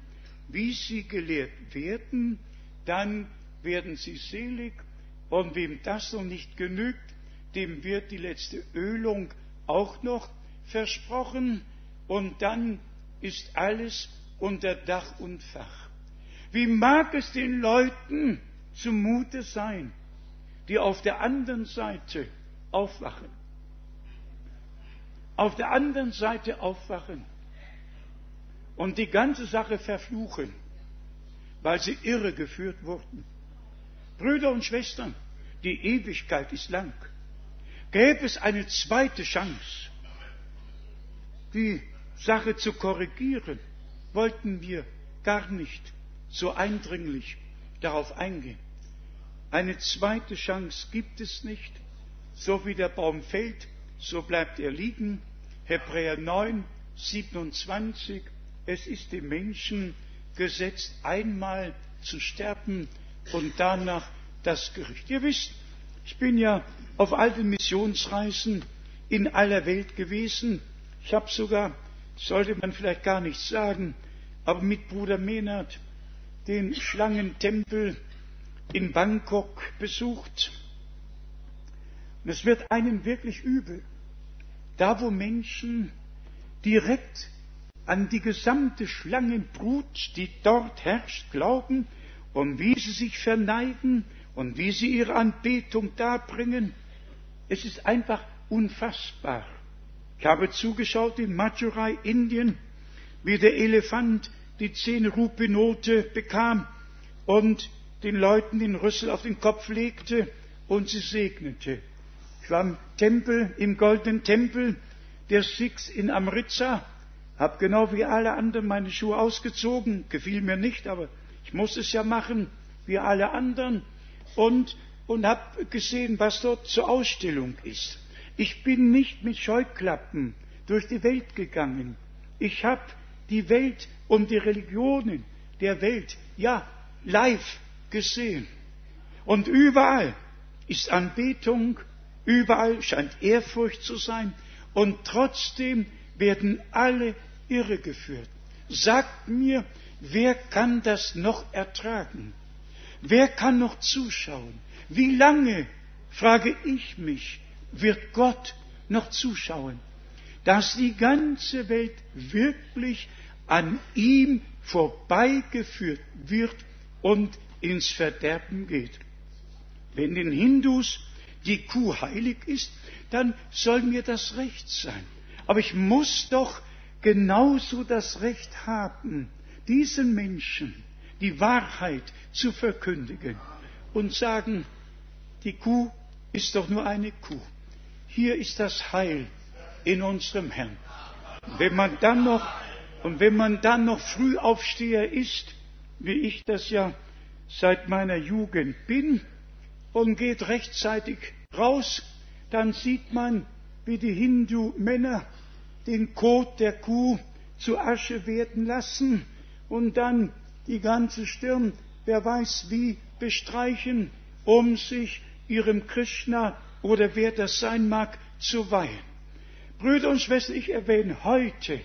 wie sie gelehrt werden, dann werden sie selig. Und wem das noch nicht genügt, dem wird die letzte Ölung auch noch versprochen. Und dann ist alles unter Dach und Fach. Wie mag es den Leuten zumute sein, die auf der anderen Seite aufwachen? Auf der anderen Seite aufwachen und die ganze Sache verfluchen, weil sie irregeführt wurden. Brüder und Schwestern, die Ewigkeit ist lang. Gäbe es eine zweite Chance, die Sache zu korrigieren, wollten wir gar nicht so eindringlich darauf eingehen. Eine zweite Chance gibt es nicht. So wie der Baum fällt, so bleibt er liegen. Hebräer 9, 27. Es ist dem Menschen gesetzt, einmal zu sterben und danach das Gericht. Ihr wisst, ich bin ja auf alten Missionsreisen in aller Welt gewesen. Ich habe sogar sollte man vielleicht gar nicht sagen, aber mit Bruder Menard den Schlangentempel in Bangkok besucht. Und es wird einem wirklich übel. Da, wo Menschen direkt an die gesamte Schlangenbrut, die dort herrscht, glauben und wie sie sich verneigen und wie sie ihre Anbetung darbringen, es ist einfach unfassbar. Ich habe zugeschaut in Madurai, Indien, wie der Elefant die zehn Rupinote bekam und den Leuten den Rüssel auf den Kopf legte und sie segnete. Ich war im Tempel, im goldenen Tempel der Sikhs in Amritsar, habe genau wie alle anderen meine Schuhe ausgezogen, gefiel mir nicht, aber ich muss es ja machen, wie alle anderen, und und habe gesehen, was dort zur Ausstellung ist. Ich bin nicht mit Scheuklappen durch die Welt gegangen. Ich habe die Welt und die Religionen der Welt, ja, live gesehen. Und überall ist Anbetung, überall scheint Ehrfurcht zu sein und trotzdem werden alle irregeführt. Sagt mir, wer kann das noch ertragen? Wer kann noch zuschauen? Wie lange, frage ich mich, wird Gott noch zuschauen, dass die ganze Welt wirklich an ihm vorbeigeführt wird und ins Verderben geht? Wenn den Hindus die Kuh heilig ist, dann soll mir das recht sein. Aber ich muss doch genauso das Recht haben, diesen Menschen die Wahrheit zu verkündigen und sagen, die Kuh ist doch nur eine Kuh. Hier ist das Heil in unserem Herrn. Wenn man dann noch, und wenn man dann noch Frühaufsteher ist, wie ich das ja seit meiner Jugend bin, und geht rechtzeitig raus, dann sieht man, wie die Hindu-Männer den Kot der Kuh zu Asche werden lassen und dann die ganze Stirn, wer weiß wie, bestreichen, um sich ihrem Krishna oder wer das sein mag, zu weihen. Brüder und Schwestern, ich erwähne heute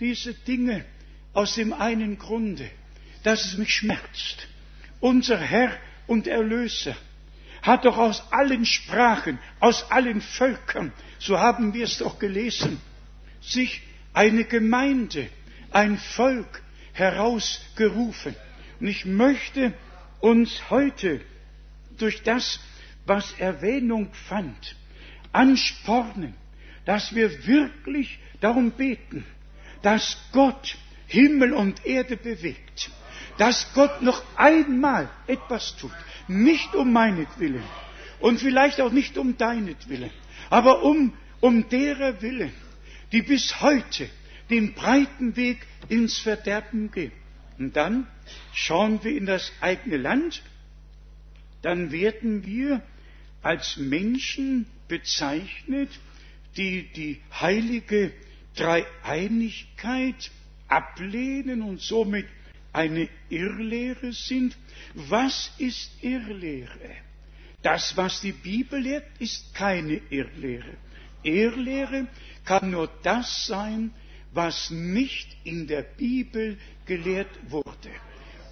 diese Dinge aus dem einen Grunde, dass es mich schmerzt. Unser Herr und Erlöser hat doch aus allen Sprachen, aus allen Völkern, so haben wir es doch gelesen, sich eine Gemeinde, ein Volk herausgerufen. Und ich möchte uns heute durch das, was Erwähnung fand, anspornen, dass wir wirklich darum beten, dass Gott Himmel und Erde bewegt, dass Gott noch einmal etwas tut, nicht um meinetwillen und vielleicht auch nicht um deinetwillen, aber um, um derer Willen, die bis heute den breiten Weg ins Verderben gehen. Und dann schauen wir in das eigene Land, dann werden wir als Menschen bezeichnet, die die heilige Dreieinigkeit ablehnen und somit eine Irrlehre sind. Was ist Irrlehre? Das, was die Bibel lehrt, ist keine Irrlehre. Irrlehre kann nur das sein, was nicht in der Bibel gelehrt wurde.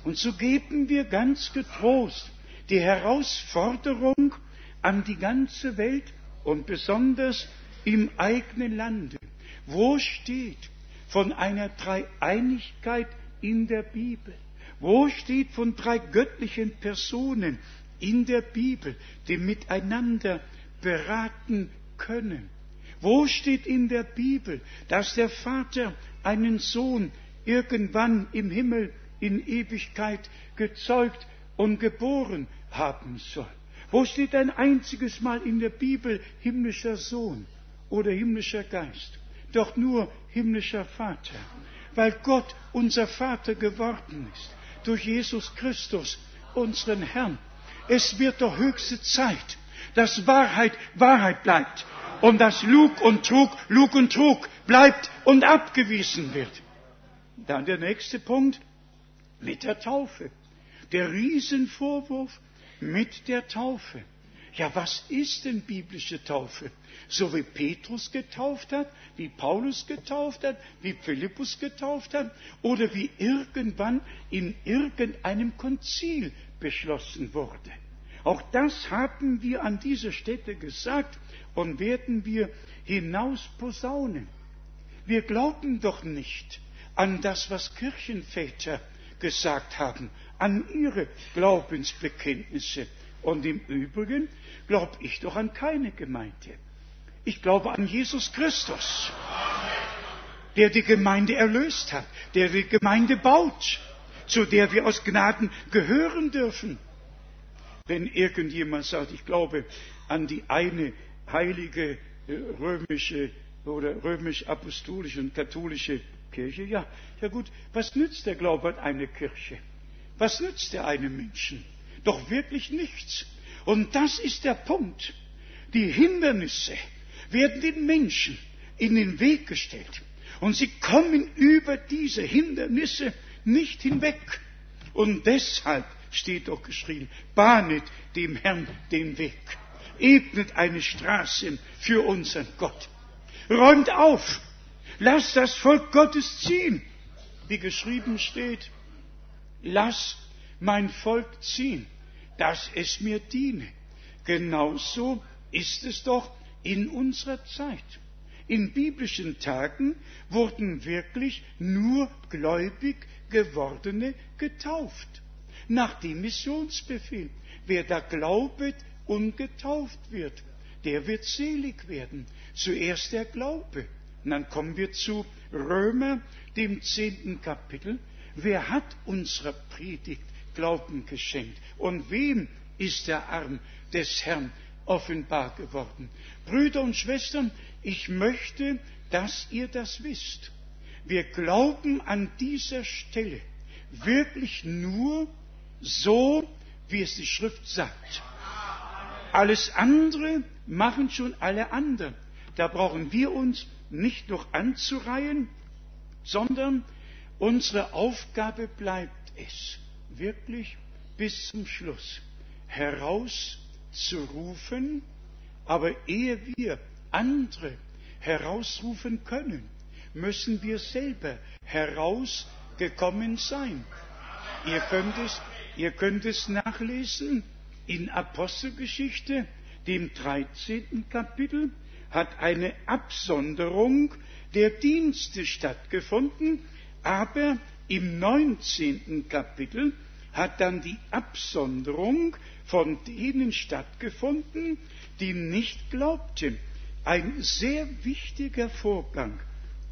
Und so geben wir ganz getrost die Herausforderung an die ganze Welt und besonders im eigenen Lande. Wo steht von einer Dreieinigkeit in der Bibel? Wo steht von drei göttlichen Personen in der Bibel, die miteinander beraten können? Wo steht in der Bibel, dass der Vater einen Sohn irgendwann im Himmel in Ewigkeit gezeugt und geboren haben soll? Wo steht ein einziges Mal in der Bibel himmlischer Sohn oder himmlischer Geist? Doch nur himmlischer Vater, weil Gott unser Vater geworden ist durch Jesus Christus, unseren Herrn. Es wird doch höchste Zeit, dass Wahrheit Wahrheit bleibt und dass Lug und Trug Lug und Trug bleibt und abgewiesen wird. Dann der nächste Punkt mit der Taufe. Der Riesenvorwurf mit der Taufe. Ja, was ist denn biblische Taufe? So wie Petrus getauft hat, wie Paulus getauft hat, wie Philippus getauft hat oder wie irgendwann in irgendeinem Konzil beschlossen wurde. Auch das haben wir an dieser Stätte gesagt und werden wir hinaus posaunen. Wir glauben doch nicht an das, was Kirchenväter gesagt haben, an ihre Glaubensbekenntnisse. Und im Übrigen glaube ich doch an keine Gemeinde. Ich glaube an Jesus Christus, der die Gemeinde erlöst hat, der die Gemeinde baut, zu der wir aus Gnaden gehören dürfen. Wenn irgendjemand sagt, ich glaube an die eine heilige äh, römische oder römisch-apostolische und katholische Kirche, ja, ja gut, was nützt der Glaube an eine Kirche? Was nützt der einem Menschen? Doch wirklich nichts. Und das ist der Punkt. Die Hindernisse werden den Menschen in den Weg gestellt. Und sie kommen über diese Hindernisse nicht hinweg. Und deshalb steht doch geschrieben, bahnet dem Herrn den Weg, ebnet eine Straße für unseren Gott, räumt auf, lasst das Volk Gottes ziehen, wie geschrieben steht, lass mein Volk ziehen, dass es mir diene. Genauso ist es doch in unserer Zeit. In biblischen Tagen wurden wirklich nur gläubig gewordene getauft. Nach dem Missionsbefehl. Wer da glaubet und getauft wird, der wird selig werden. Zuerst der Glaube. Und dann kommen wir zu Römer, dem zehnten Kapitel. Wer hat unserer Predigt Glauben geschenkt? Und wem ist der Arm des Herrn offenbar geworden? Brüder und Schwestern, ich möchte, dass ihr das wisst. Wir glauben an dieser Stelle wirklich nur so, wie es die Schrift sagt. Alles andere machen schon alle anderen. Da brauchen wir uns nicht noch anzureihen, sondern unsere Aufgabe bleibt es, wirklich bis zum Schluss herauszurufen, aber ehe wir andere herausrufen können, müssen wir selber herausgekommen sein. Ihr könnt es, ihr könnt es nachlesen in Apostelgeschichte, dem 13. Kapitel, hat eine Absonderung der Dienste stattgefunden, aber im 19. Kapitel hat dann die Absonderung von denen stattgefunden, die nicht glaubten. Ein sehr wichtiger Vorgang.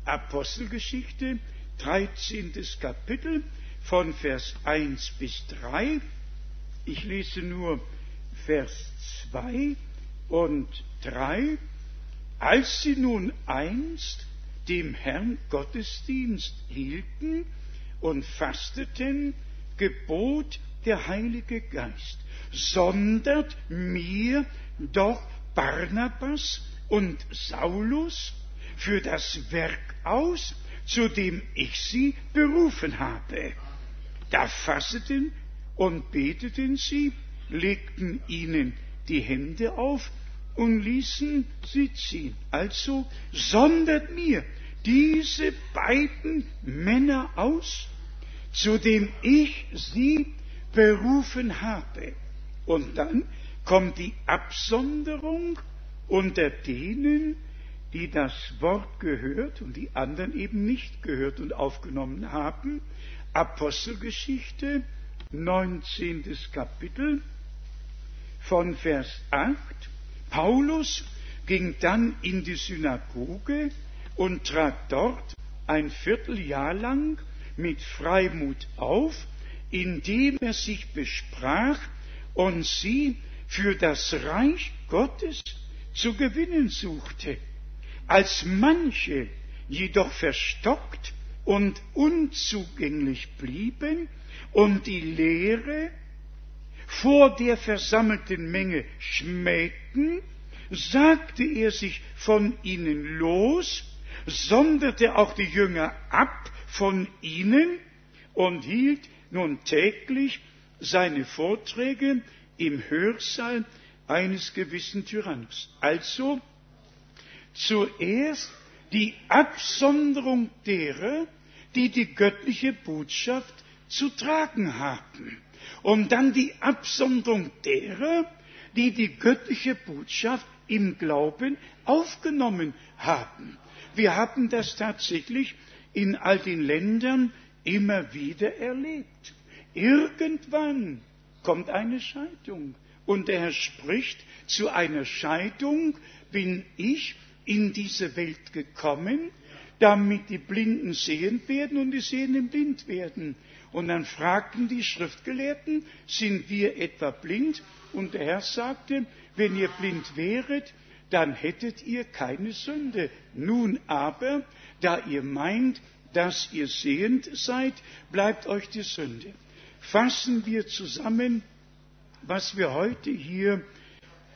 Apostelgeschichte, 13. Kapitel, von Vers 1 bis 3. Ich lese nur Vers 2 und 3. Als sie nun einst dem Herrn Gottesdienst hielten und fasteten, gebot der Heilige Geist, sondert mir doch Barnabas und Saulus für das Werk aus, zu dem ich sie berufen habe. Da fasseten und beteten sie, legten ihnen die Hände auf und ließen sie ziehen. Also sondert mir diese beiden Männer aus, zu dem ich sie berufen habe. Und dann kommt die Absonderung unter denen, die das Wort gehört und die anderen eben nicht gehört und aufgenommen haben. Apostelgeschichte, 19. Kapitel, von Vers 8. Paulus ging dann in die Synagoge und trat dort ein Vierteljahr lang mit Freimut auf, indem er sich besprach und sie für das Reich Gottes zu gewinnen suchte. Als manche jedoch verstockt und unzugänglich blieben und die Lehre vor der versammelten Menge schmähten, sagte er sich von ihnen los, sonderte auch die Jünger ab von ihnen und hielt nun täglich seine Vorträge im Hörsaal eines gewissen Tyrannus. Also zuerst die Absonderung derer, die die göttliche Botschaft zu tragen haben. Und dann die Absonderung derer, die die göttliche Botschaft im Glauben aufgenommen haben. Wir haben das tatsächlich in all den Ländern immer wieder erlebt. Irgendwann kommt eine Scheidung. Und der Herr spricht, zu einer Scheidung bin ich in diese Welt gekommen, damit die Blinden sehen werden und die Sehenden blind werden. Und dann fragten die Schriftgelehrten, sind wir etwa blind? Und der Herr sagte, wenn ihr blind wäret, dann hättet ihr keine Sünde. Nun aber, da ihr meint, dass ihr sehend seid, bleibt euch die Sünde. Fassen wir zusammen was wir heute hier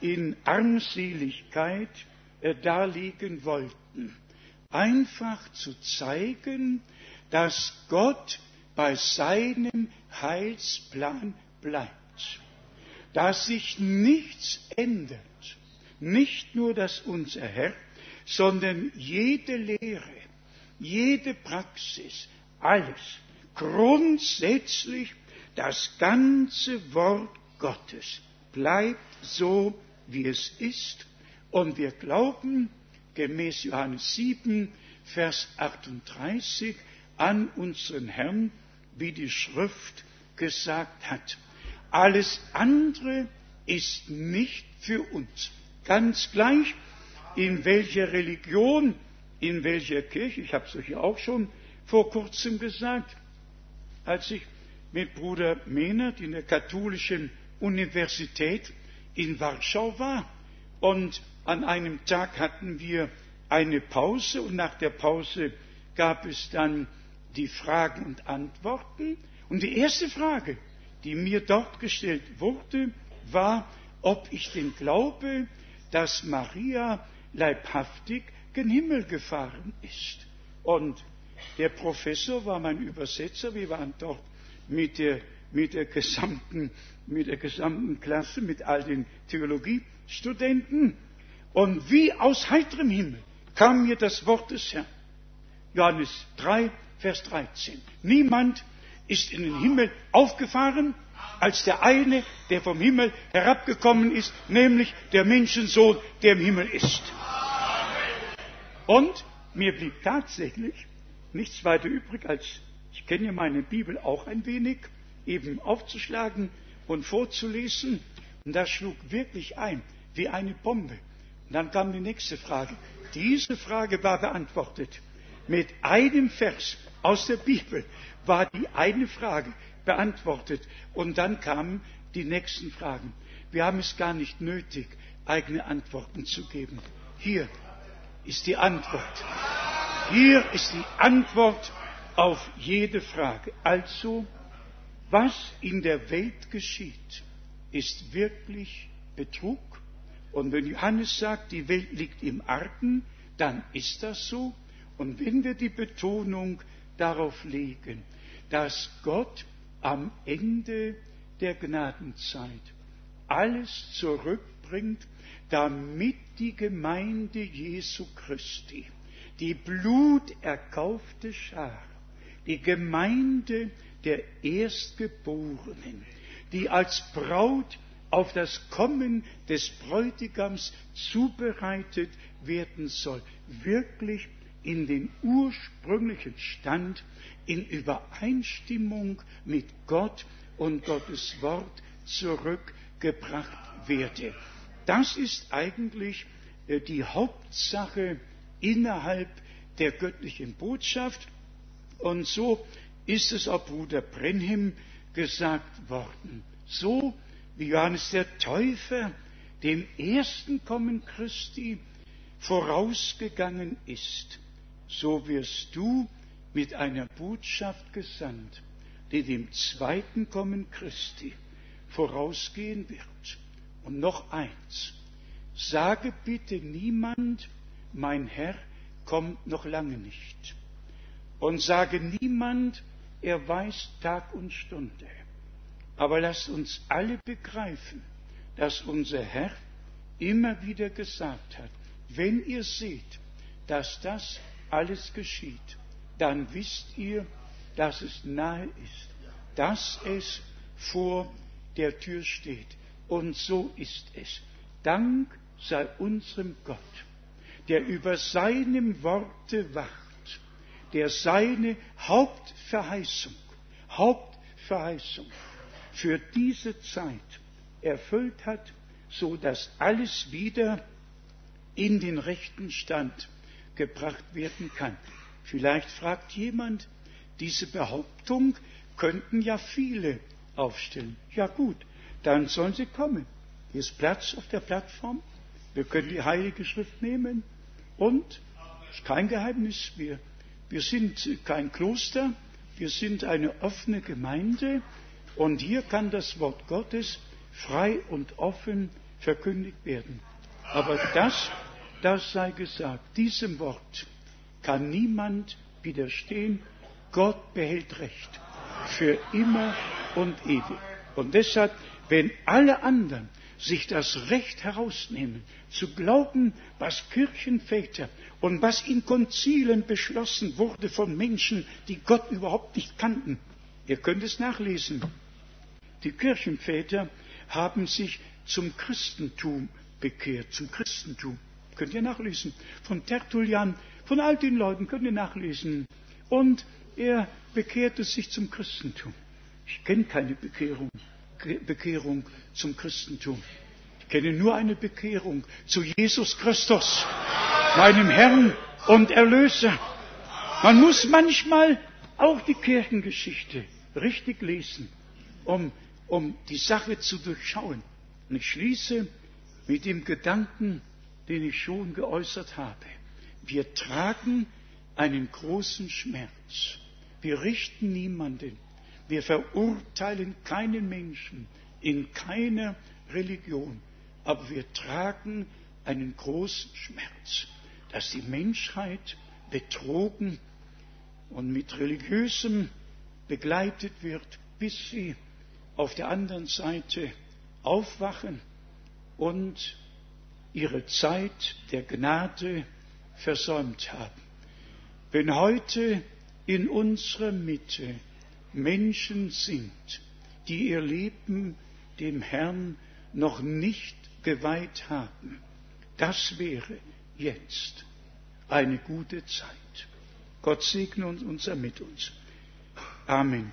in Armseligkeit äh, darlegen wollten. Einfach zu zeigen, dass Gott bei seinem Heilsplan bleibt, dass sich nichts ändert, nicht nur dass unser Herr, sondern jede Lehre, jede Praxis, alles grundsätzlich das ganze Wort Gottes bleibt so, wie es ist. Und wir glauben gemäß Johannes 7, Vers 38 an unseren Herrn, wie die Schrift gesagt hat. Alles andere ist nicht für uns. Ganz gleich, in welcher Religion, in welcher Kirche, ich habe es euch auch schon vor kurzem gesagt, als ich mit Bruder Mehnert in der katholischen Universität in Warschau war. Und an einem Tag hatten wir eine Pause und nach der Pause gab es dann die Fragen und Antworten. Und die erste Frage, die mir dort gestellt wurde, war, ob ich denn glaube, dass Maria leibhaftig gen Himmel gefahren ist. Und der Professor war mein Übersetzer. Wir waren dort mit der, mit der, gesamten, mit der gesamten Klasse, mit all den Theologiestudenten. Und wie aus heiterem Himmel kam mir das Wort des Herrn. Johannes 3, Vers 13. Niemand ist in den Himmel aufgefahren als der eine, der vom Himmel herabgekommen ist, nämlich der Menschensohn, der im Himmel ist. Und mir blieb tatsächlich nichts weiter übrig, als ich kenne ja meine Bibel auch ein wenig, eben aufzuschlagen und vorzulesen. Und das schlug wirklich ein, wie eine Bombe. Und dann kam die nächste Frage. Diese Frage war beantwortet. Mit einem Vers aus der Bibel war die eine Frage beantwortet. Und dann kamen die nächsten Fragen. Wir haben es gar nicht nötig, eigene Antworten zu geben. Hier ist die Antwort. Hier ist die Antwort auf jede Frage. Also, was in der Welt geschieht, ist wirklich Betrug. Und wenn Johannes sagt, die Welt liegt im Argen, dann ist das so. Und wenn wir die Betonung darauf legen, dass Gott am Ende der Gnadenzeit alles zurückbringt, damit die Gemeinde Jesu Christi, die bluterkaufte Schar, die Gemeinde der Erstgeborenen, die als Braut auf das Kommen des Bräutigams zubereitet werden soll, wirklich in den ursprünglichen Stand, in Übereinstimmung mit Gott und Gottes Wort zurückgebracht werde. Das ist eigentlich äh, die Hauptsache innerhalb der göttlichen Botschaft. Und so ist es auch Bruder Brenhim gesagt worden. So wie Johannes der Täufer dem ersten Kommen Christi vorausgegangen ist, so wirst du mit einer Botschaft gesandt, die dem zweiten Kommen Christi vorausgehen wird. Und noch eins, sage bitte niemand, mein Herr kommt noch lange nicht. Und sage niemand, er weiß Tag und Stunde. Aber lasst uns alle begreifen, dass unser Herr immer wieder gesagt hat, wenn ihr seht, dass das alles geschieht, dann wisst ihr, dass es nahe ist, dass es vor der Tür steht. Und so ist es. Dank sei unserem Gott, der über seinem Worte wacht, der seine Hauptverheißung, Hauptverheißung für diese Zeit erfüllt hat, so dass alles wieder in den rechten Stand gebracht werden kann. Vielleicht fragt jemand, diese Behauptung könnten ja viele aufstellen. Ja gut, dann sollen sie kommen. Hier ist Platz auf der Plattform. Wir können die Heilige Schrift nehmen. Und, ist kein Geheimnis, wir, wir sind kein Kloster, wir sind eine offene Gemeinde. Und hier kann das Wort Gottes frei und offen verkündigt werden. Aber das, das sei gesagt, diesem Wort kann niemand widerstehen. Gott behält Recht für immer und ewig. Und deshalb, wenn alle anderen sich das Recht herausnehmen, zu glauben, was Kirchenväter und was in Konzilen beschlossen wurde von Menschen, die Gott überhaupt nicht kannten. Ihr könnt es nachlesen. Die Kirchenväter haben sich zum Christentum bekehrt, zum Christentum. Könnt ihr nachlesen. Von Tertullian, von all den Leuten könnt ihr nachlesen. Und er bekehrte sich zum Christentum. Ich kenne keine Bekehrung, Bekehrung zum Christentum. Ich kenne nur eine Bekehrung zu Jesus Christus, meinem Herrn und Erlöser. Man muss manchmal auch die Kirchengeschichte richtig lesen, um, um die Sache zu durchschauen. Und ich schließe mit dem Gedanken, den ich schon geäußert habe. Wir tragen einen großen Schmerz. Wir richten niemanden. Wir verurteilen keinen Menschen in keiner Religion. Aber wir tragen einen großen Schmerz, dass die Menschheit betrogen und mit religiösem begleitet wird, bis sie auf der anderen Seite aufwachen und ihre Zeit der Gnade versäumt haben. Wenn heute in unserer Mitte Menschen sind, die ihr Leben dem Herrn noch nicht geweiht haben, das wäre jetzt eine gute Zeit. Gott segne uns und sei mit uns. Amen.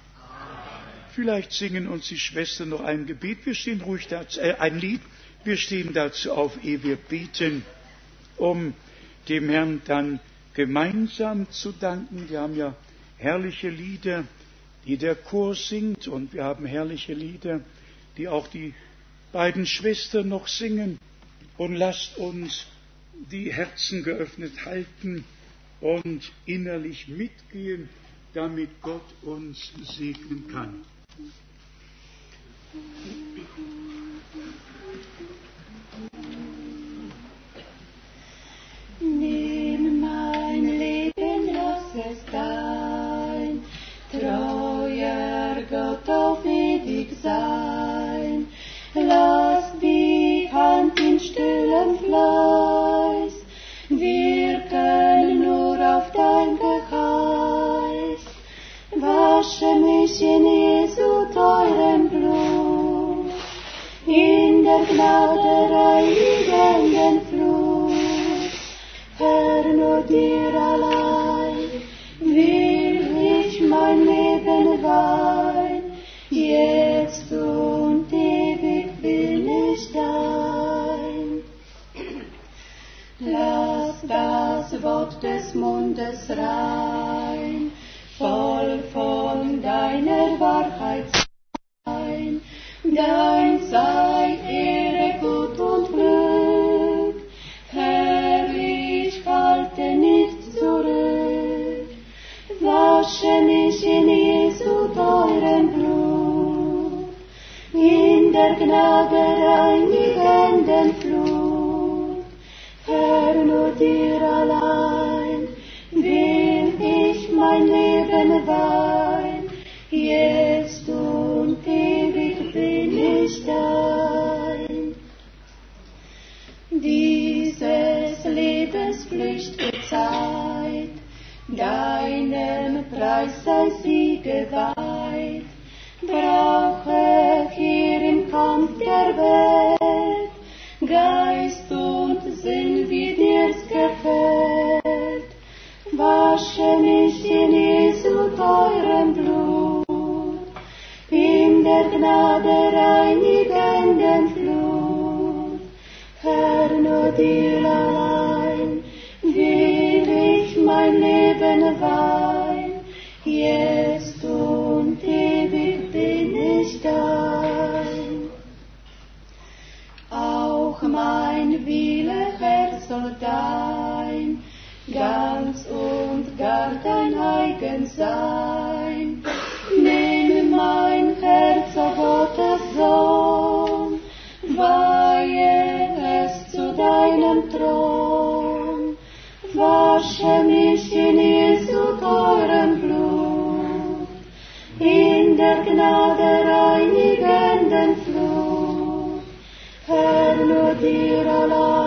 Vielleicht singen uns die Schwestern noch ein Gebet. Wir stehen ruhig dazu, äh, ein Lied. Wir stehen dazu auf, ehe wir beten, um dem Herrn dann gemeinsam zu danken. Wir haben ja herrliche Lieder, die der Chor singt, und wir haben herrliche Lieder, die auch die beiden Schwestern noch singen. Und lasst uns die Herzen geöffnet halten und innerlich mitgehen, damit Gott uns segnen kann. Nimm stillem Fleiß wirken nur auf dein Geheiß. Wasche mich in Jesu teurem Blut, in der Gnade reinigenden Flut. Herr, nur dir allein will ich mein Leben weihen, das Wort des Mundes rein, voll von deiner Wahrheit sein. Dein sei Ehre, Gut und Glück. Herr, ich halte nicht zurück. Wasche mich in Jesu teurem Blut, in der Gnade reinigenden Flut. Herr, nur dir allein will ich mein Leben weihen, jetzt und ewig bin ich dein. Dieses Lebens flüchtige Zeit, deinem Preis sei sie geweiht, Gnade reinigenden Flut. Herr, nur dir allein will ich mein Leben weihen, Gnade reinigenden Flut. Herr, nur dir allein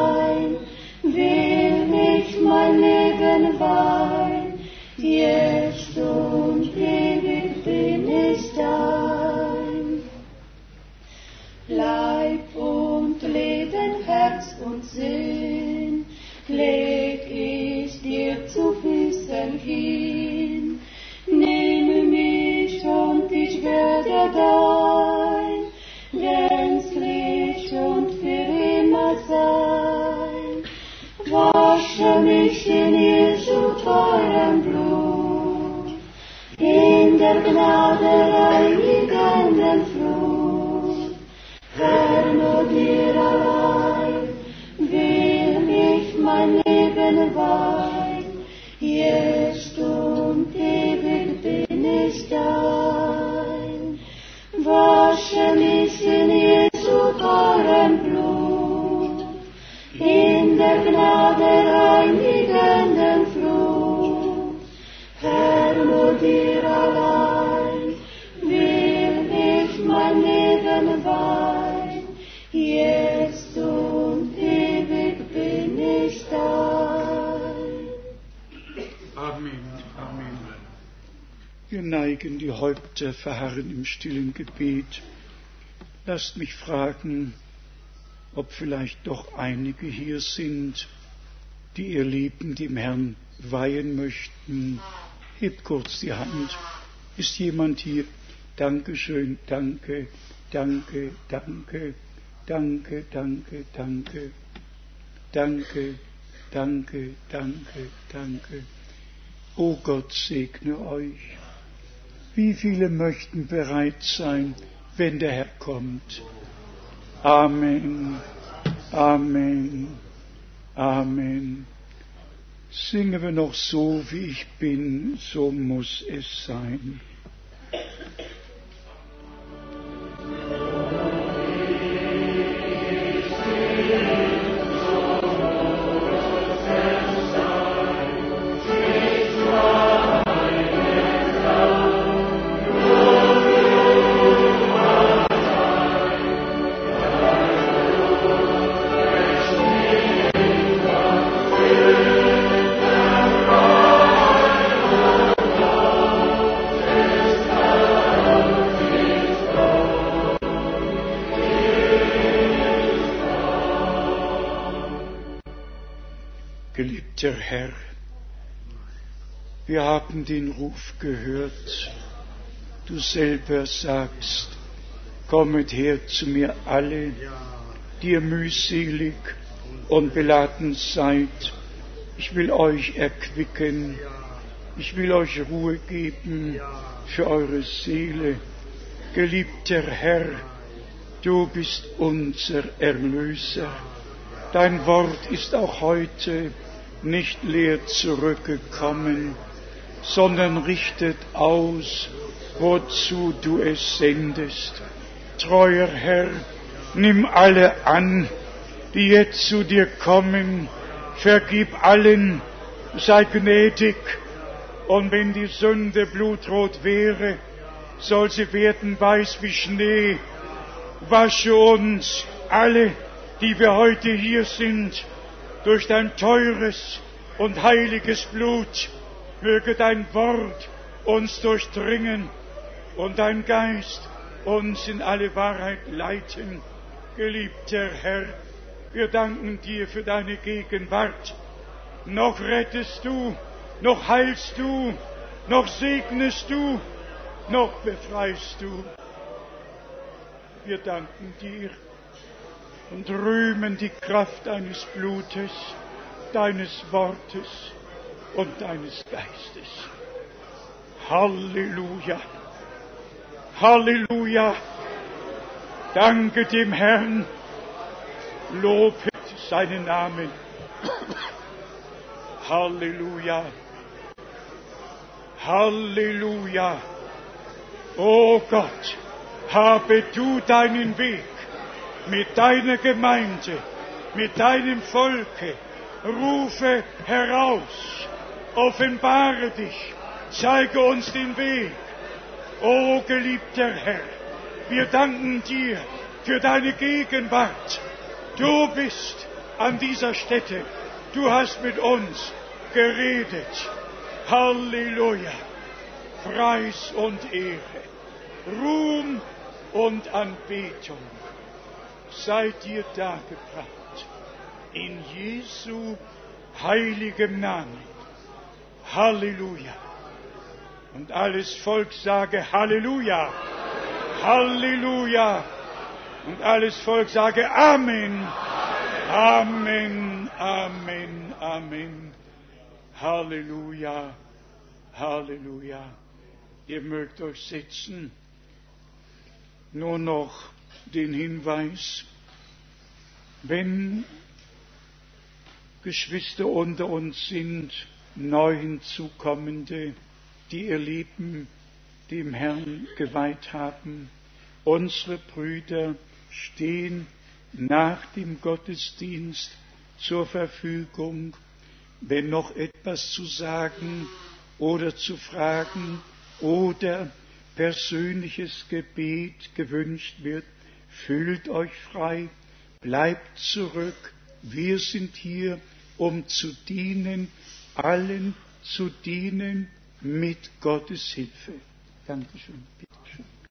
Amen. Amen. Wir neigen die Häupter, verharren im stillen Gebet. Lasst mich fragen, ob vielleicht doch einige hier sind, die ihr Leben dem Herrn weihen möchten. Hebt kurz die Hand. Ist jemand hier? Dankeschön, danke, danke, danke, danke, danke, danke, danke, danke, danke, danke. O Gott segne euch. Wie viele möchten bereit sein, wenn der Herr kommt? Amen, Amen, Amen. Singen wir noch so, wie ich bin, so muss es sein. Wir haben den Ruf gehört. Du selber sagst, kommet her zu mir alle, die ihr mühselig und beladen seid. Ich will euch erquicken. Ich will euch Ruhe geben für eure Seele. Geliebter Herr, du bist unser Erlöser. Dein Wort ist auch heute nicht leer zurückgekommen, sondern richtet aus, wozu du es sendest. Treuer Herr, nimm alle an, die jetzt zu dir kommen, vergib allen, sei gnädig, und wenn die Sünde blutrot wäre, soll sie werden weiß wie Schnee. Wasche uns alle, die wir heute hier sind, durch dein teures und heiliges Blut. Möge dein Wort uns durchdringen und dein Geist uns in alle Wahrheit leiten. Geliebter Herr, wir danken dir für deine Gegenwart. Noch rettest du, noch heilst du, noch segnest du, noch befreist du. Wir danken dir und rühmen die Kraft deines Blutes, deines Wortes und deines Geistes. Halleluja! Halleluja! Danke dem Herrn, lobet seinen Namen. Halleluja! Halleluja! O Gott, habe du deinen Weg mit deiner Gemeinde, mit deinem Volke. Rufe heraus, offenbare dich, zeige uns den Weg. O geliebter Herr, wir danken dir für deine Gegenwart. Du bist an dieser Stätte. Du hast mit uns geredet. Halleluja. Preis und Ehre, Ruhm und Anbetung sei dir dargebracht. In Jesu heiligem Namen. Halleluja. Und alles Volk sage Halleluja. Halleluja. Und alles Volk sage Amen. Amen, Amen, Amen. Halleluja, Halleluja. Ihr mögt euch setzen. Nur noch den Hinweis, wenn Geschwister unter uns sind, neu hinzukommende, die ihr Leben dem Herrn geweiht haben, unsere Brüder stehen nach dem Gottesdienst zur Verfügung, wenn noch etwas zu sagen oder zu fragen oder persönliches Gebet gewünscht wird, fühlt euch frei, bleibt zurück, wir sind hier, um zu dienen, allen zu dienen mit Gottes Hilfe. Dankeschön.